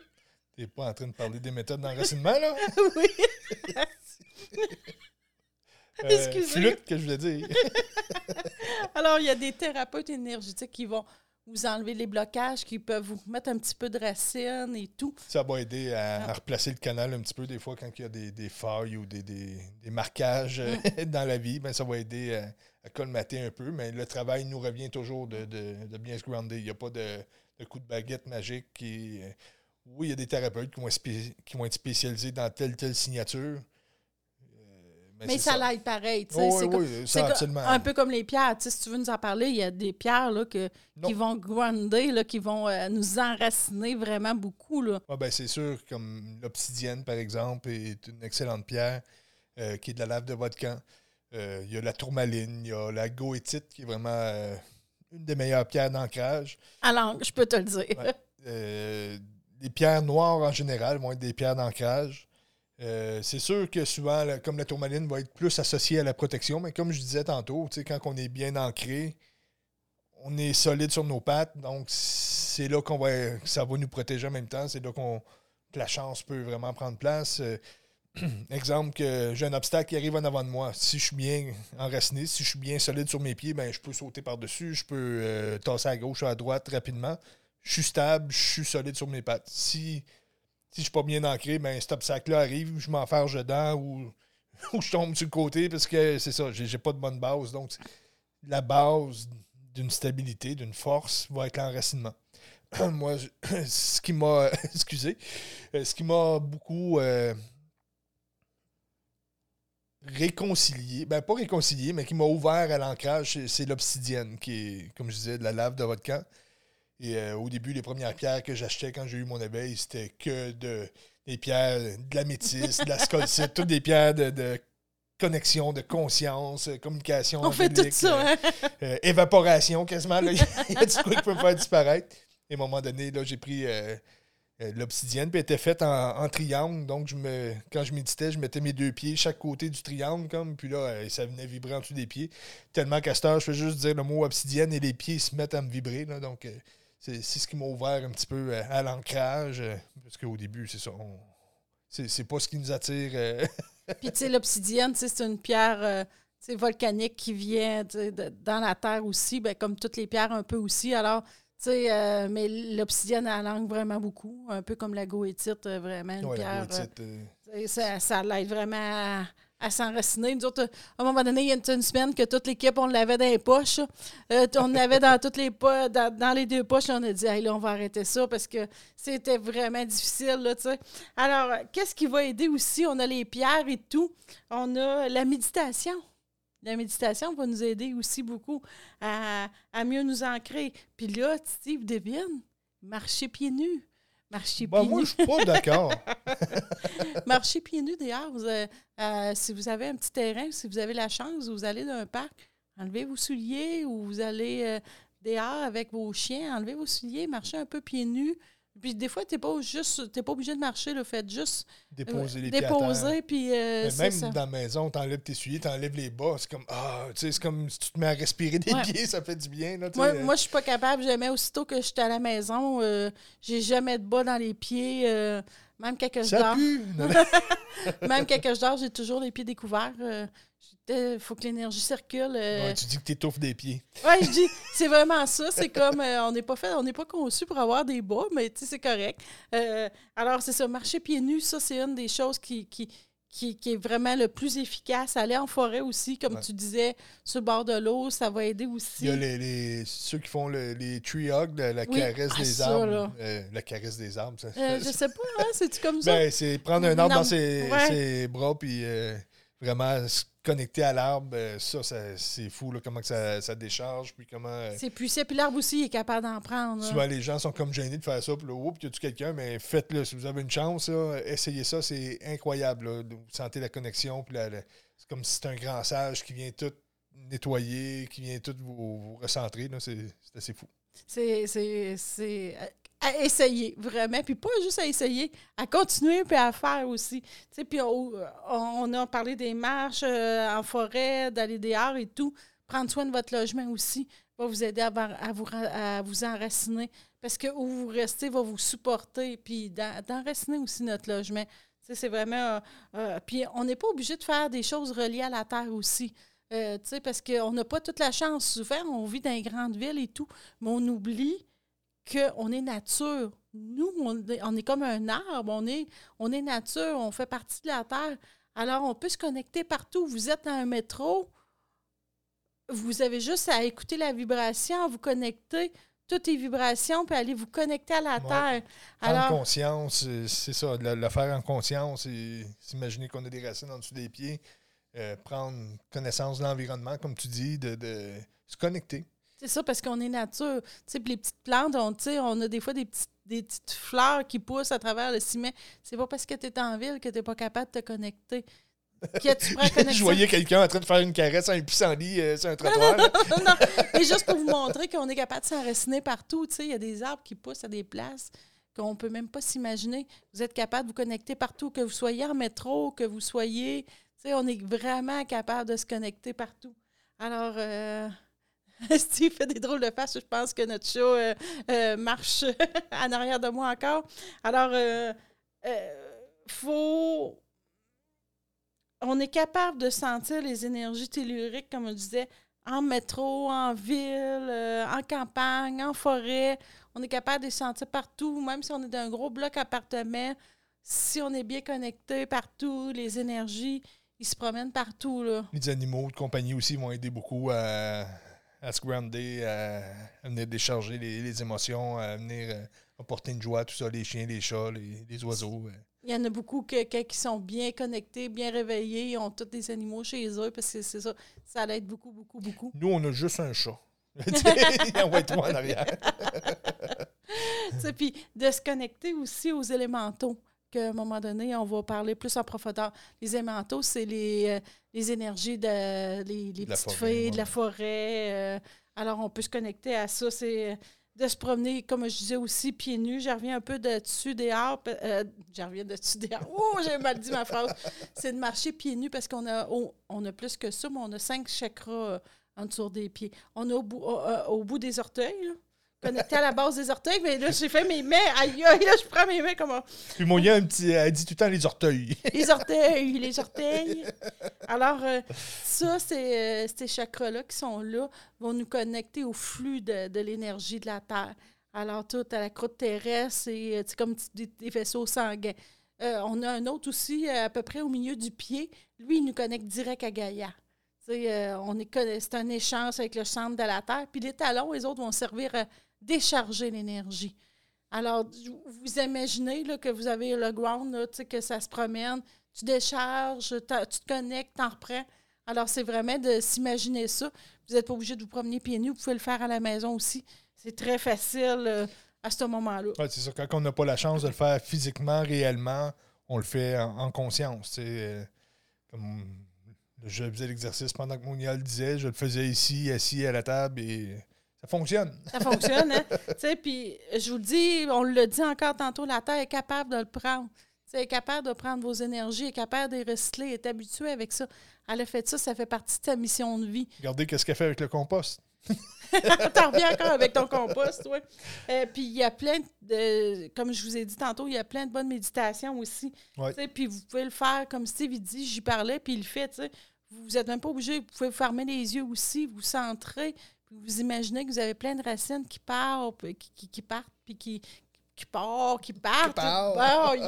T'es pas en train de parler des méthodes d'enracinement, là? oui. Euh, flûte que je voulais dire. Alors, il y a des thérapeutes énergétiques qui vont vous enlever les blocages, qui peuvent vous mettre un petit peu de racines et tout. Ça va aider à, ah. replacer le canal un petit peu des fois quand il y a des, failles ou des, marquages mm. dans la vie. Ben, ça va aider à, colmater un peu, mais le travail nous revient toujours de, bien se grounder. Il n'y a pas de, coup de baguette magique qui. Euh, oui, il y a des thérapeutes qui vont, qui vont être spécialisés dans telle telle signature. Mais, ça, l'aide pareil. c'est un peu comme les pierres. si tu veux nous en parler, il y a des pierres là, que, qui vont grounder, là, qui vont euh, nous enraciner vraiment beaucoup. Là. Ah, ben, c'est sûr, comme l'obsidienne, par exemple, est une excellente pierre euh, qui est de la lave de vodka. Euh, il y a la tourmaline, il y a la goétite qui est vraiment une des meilleures pierres d'ancrage. Alors, je peux te le dire. les pierres noires en général vont être des pierres d'ancrage. Euh, c'est sûr que souvent, comme la tourmaline va être plus associée à la protection, mais comme je disais tantôt, quand on est bien ancré, on est solide sur nos pattes, donc c'est là qu'on va ça va nous protéger en même temps, c'est là que la chance peut vraiment prendre place. Euh, exemple que j'ai un obstacle qui arrive en avant de moi. Si je suis bien enraciné, si je suis bien solide sur mes pieds, ben je peux sauter par-dessus, je peux euh, tasser à gauche ou à droite rapidement. Je suis stable, je suis solide sur mes pattes. Si si je suis pas bien ancré, ben cet obstacle-là arrive, je m'enferge dedans ou, ou je tombe sur le côté parce que c'est ça, j'ai pas de bonne base. Donc, la base d'une stabilité, d'une force va être l'enracinement. Moi, ce qui m'a. excusez. Euh, ce qui m'a beaucoup euh, réconcilié, ben pas réconcilié, mais qui m'a ouvert à l'ancrage, c'est l'obsidienne, qui est, comme je disais, de la lave de votre camp. Et euh, au début, les premières pierres que j'achetais quand j'ai eu mon éveil, c'était que de, des pierres de la métisse, de la scolcite, toutes des pierres de, connexion, de conscience, euh, communication. On fait tout ça, hein? euh, évaporation, quasiment. Il y a du truc qui peut me faire disparaître. Et à un moment donné, là, j'ai pris l'obsidienne, puis elle était faite en, triangle. Donc, je me, quand je méditais, je mettais mes deux pieds chaque côté du triangle, comme, puis là, ça venait vibrer en dessous des pieds. Tellement qu'à cette heure, je fais juste dire le mot obsidienne et les pieds se mettent à me vibrer. Là, donc, c'est ce qui m'a ouvert un petit peu à, l'ancrage. Parce qu'au début, c'est ça. C'est pas ce qui nous attire. Puis, tu sais, l'obsidienne, c'est une pierre volcanique qui vient dans la terre aussi, ben, comme toutes les pierres un peu aussi. Alors, tu sais, mais l'obsidienne, elle langue vraiment beaucoup, un peu comme la goétite, vraiment, une pierre. ça, ça l'aide vraiment à à s'enraciner. Nous autres, à un moment donné, il y a une, semaine que toute l'équipe, on l'avait dans les poches. Euh, on l'avait dans toutes les dans, dans, les deux poches. On a dit, hey, on va arrêter ça parce que c'était vraiment difficile. Là, Alors, qu'est-ce qui va aider aussi? On a les pierres et tout. On a la méditation. La méditation va nous aider aussi beaucoup à, à mieux nous ancrer. Puis là, Steve devine, marcher pieds nus. Marcher pieds moi, je suis pas d'accord. Marcher pieds nus dehors. Euh, si vous avez un petit terrain, si vous avez la chance, vous allez dans un parc, enlevez vos souliers ou vous allez euh, dehors avec vos chiens, enlevez vos souliers, marchez un peu pieds nus. Puis des fois, tu n'es pas, juste, pas obligé de marcher, le fait juste déposer euh, les déposer, puis Même dans la maison, tu enlèves tes souliers, tu enlèves les bas. C'est comme, ah, tu sais, c'est comme si tu te mets à respirer des pieds, ça fait du bien. Là, moi, moi je suis pas capable. Jamais, aussitôt que j'étais à la maison, j'ai jamais de bas dans les pieds. même quand je ça même quand je dors, j'ai toujours les pieds découverts. Il euh, faut que l'énergie circule. Euh. tu dis que tu étouffes des pieds. Oui, je dis, c'est vraiment ça. C'est comme, euh, on n'est pas fait, on n'est pas conçu pour avoir des bas, mais tu sais, c'est correct. alors, c'est ça, marcher pieds nus, ça, c'est une des choses qui, qui, qui, est vraiment le plus efficace. Aller en forêt aussi, comme tu disais, sur le bord de l'eau, ça va aider aussi. Il y a les, ceux qui font les tree hugs, la, caresse ah, des arbres. la caresse des arbres. Ça, je sais pas, hein, c'est-tu comme ça? Ben, c'est prendre un arbre dans ses, bras, puis vraiment se connecter à l'arbre, euh, ça, c'est fou, là, comment que ça, ça, décharge, puis comment... Euh, c'est puissant, puis l'arbre aussi est capable d'en prendre. Souvent, les gens sont comme gênés de faire ça, puis là, oups, y a-tu quelqu'un, mais faites-le, si vous avez une chance, essayez ça, c'est incroyable, vous sentez la connexion, puis c'est comme si c'était un grand sage qui vient tout nettoyer, qui vient tout vous, recentrer, c'est assez fou. C'est à essayer, vraiment. Puis pas juste à essayer, à continuer puis à faire aussi. Puis on, a parlé des marches euh, en forêt, d'aller dehors et tout. Prendre soin de votre logement aussi va vous aider à, vous, à vous enraciner. Parce que où vous restez va vous supporter. Puis d'enraciner aussi notre logement. C'est vraiment. Euh, euh, puis on n'est pas obligé de faire des choses reliées à la terre aussi. parce qu'on n'a pas toute la chance. Souvent, on vit dans les grandes villes et tout, mais on oublie qu'on est nature. Nous, on est, comme un arbre, on est, on est nature, on fait partie de la Terre. Alors, on peut se connecter partout. Vous êtes dans un métro, vous avez juste à écouter la vibration, vous connecter toutes les vibrations, puis aller vous connecter à la Terre. Alors, conscience, c'est ça, le, faire en conscience, et s'imaginer qu'on a des racines en dessous des pieds, euh, prendre connaissance de l'environnement, comme tu dis, de, de se connecter. C'est ça, parce qu'on est nature. Tu les petites plantes, on, on a des fois des petites, des petites fleurs qui poussent à travers le ciment. C'est pas parce que tu es en ville que tu n'es pas capable de te connecter. je voyais quelqu'un en train de faire une caresse à un pissenlit euh, sur un trottoir. non, mais juste pour vous montrer qu'on est capable de s'enraciner partout. Il y a des arbres qui poussent à des places qu'on ne peut même pas s'imaginer. Vous êtes capable de vous connecter partout, que vous soyez en métro, que vous soyez. On est vraiment capable de se connecter partout. Alors, euh, Steve fait des drôles de faces. Je pense que notre show euh, euh, marche en arrière de moi encore. Alors, euh, faut. On est capable de sentir les énergies telluriques, comme on disait, en métro, en ville, en campagne, en forêt. On est capable de les sentir partout, même si on est dans un gros bloc appartement. Si on est bien connecté partout, les énergies, ils se promènent partout. Là. Les animaux de compagnie aussi vont aider beaucoup à à se grounder, à, venir décharger les, émotions, à venir euh, apporter une joie, tout ça, les chiens, les chats, les, oiseaux. Euh. Il y en a beaucoup qui sont bien connectés, bien réveillés, ils ont tous des animaux chez eux, parce que c'est ça, ça l'aide beaucoup, beaucoup, beaucoup. Nous, on a juste un chat. on va être en arrière. Puis de se connecter aussi aux élémentaux qu'à un moment donné, on va parler plus en profondeur. Les élémentaux, c'est les, euh, les énergies de les, petites fées, de la forêt. Euh. alors, on peut se connecter à ça. C'est de se promener, comme je disais aussi, pieds nus. Je reviens un peu de dessus des arbres. Euh, je reviens de dessus des arbres. Oh, j'ai mal dit ma phrase. C'est de marcher pieds nus parce qu'on a, on, a plus que ça, mais on a cinq chakras en dessous des pieds. On a au bout, au, bout des orteils, connecté à la base des orteils. Mais là, j'ai fait mes mains. Aïe, aïe, là, je prends mes mains comme Puis mon gars, un petit, elle dit tout le temps les orteils. les orteils, les orteils. Alors, euh, ça, c'est, euh, ces chakras-là qui sont là vont nous connecter au flux de, de l'énergie de la Terre. Alors, tout à la croûte terrestre, c'est euh, comme des, des vaisseaux sanguins. Euh, on a un autre aussi, euh, à peu près au milieu du pied. Lui, il nous connecte direct à Gaïa. Euh, on est, c'est un échange avec le centre de la Terre. Puis les talons, les autres vont servir décharger l'énergie. Alors, vous imaginez là, que vous avez le ground, là, que ça se promène, tu décharges, tu te connectes, t'en reprends. Alors, c'est vraiment de s'imaginer ça. Vous n'êtes pas obligé de vous promener pieds nus, vous pouvez le faire à la maison aussi. C'est très facile euh, à ce moment-là. C'est ça. Quand on n'a pas la chance de le faire physiquement, réellement, on le fait en, en conscience. euh, comme je faisais l'exercice pendant que Monia le disait, je le faisais ici, assis à la table et ça fonctionne. Ça fonctionne, hein? Tu sais, puis je vous le dis, on le dit encore tantôt, la Terre est capable de le prendre. Tu sais, Elle est capable de prendre vos énergies, elle est capable de les recycler, est habituée avec ça. Elle a fait ça, ça fait partie de sa mission de vie. Regardez qu'est-ce qu'elle fait avec le compost. T'en reviens encore avec ton compost, toi. Euh, puis il y a plein de, comme je vous ai dit tantôt, il y a plein de bonnes méditations aussi. Ouais. Tu sais, Puis vous pouvez le faire comme Steve il dit, j'y parlais, puis il le fait. tu sais. Vous n'êtes même pas obligé, vous pouvez fermer les yeux aussi, vous centrer, puis vous imaginez que vous avez plein de racines qui partent, qui, qui, qui partent, puis qui, qui partent, qui partent, partent.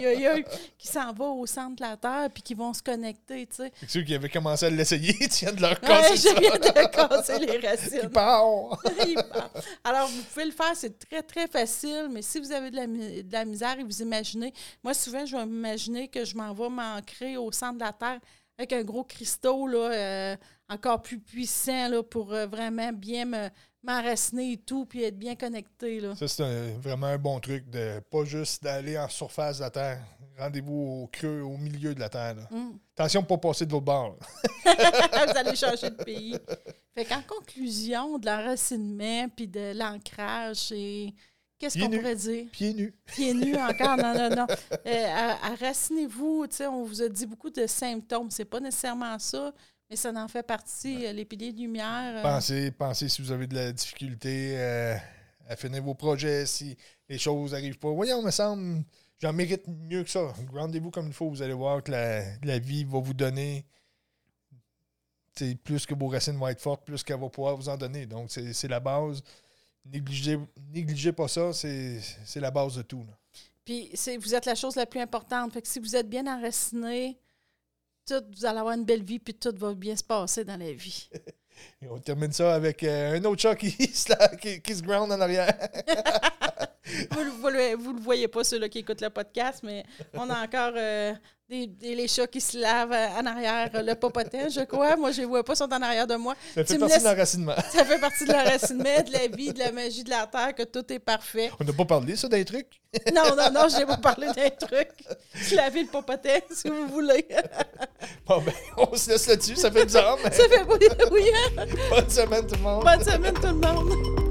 Qui s'en va au centre de la Terre, puis qui vont se connecter, tu sais. Ceux qui avaient commencé à l'essayer, tu viens de leur Ouais, casser je ça. viens de casser les Ils racines. partent. Il part. Alors, vous pouvez le faire, c'est très, très facile, mais si vous avez de la, de la misère et vous imaginez, moi, souvent, je vais m'imaginer que je m'en vais m'ancrer au centre de la Terre avec un gros cristaux, là, euh, encore plus puissant, là, pour euh, vraiment bien me- m'enraciner et tout, puis être bien connecté, là. Ça, c'est un- vraiment un bon truc de pas juste d'aller en surface de la Terre. Rendez-vous au creux, au milieu de la Terre. là. Mm. Attention pour pas passer de votre bord. vous allez changer de pays. Fait qu'en conclusion, de l'enracinement puis de l'ancrage, c'est... Qu'est-ce qu'on pourrait dire? Pieds nus. Pieds nus encore, non, non, non. Euh, sais, on vous a dit beaucoup de symptômes. C'est pas nécessairement ça, mais ça en fait partie. euh, Les piliers de lumière. euh, Pensez, pensez si vous avez de la difficulté euh, à finir vos projets, si les choses n'arrivent pas. Voyons, me semble, j'en mérite mieux que ça. Rendez-vous comme il faut, vous allez voir que la, la vie va vous donner plus que vos racines vont être fortes, plus qu'elle va pouvoir vous en donner. Donc, c'est c'est la base. Négligez, négligez pas ça, c'est la base de tout. là. Puis c'est- vous êtes la chose la plus importante. Fait que si vous êtes bien enraciné, tout, vous allez avoir une belle vie, puis tout va bien se passer dans la vie. Et on termine ça avec euh, un autre chat qui, se la- qui, qui se ground en arrière. vous, vous le, vous le voyez pas, ceux-là qui écoutent le podcast, mais on a encore euh, des, des- les chats qui se lavent euh, en arrière, euh, le popotin, je crois. Moi, je les vois pas, ils sont en arrière de moi. Ça fait partie laisses- de l'enracinement. Ça fait partie de l'enracinement, de la vie, de la magie de la terre, que tout est parfait. On n'a pas parlé, ça, des trucs. Non, non, non, je vais vous parler d'un truc. Se laver le popotin, si vous voulez. Bon, ben, on se laisse là-dessus. Ça fait bizarre, mais Ça fait oui, oui, hein? bonne semaine, tout le monde. Bonne semaine, tout le monde.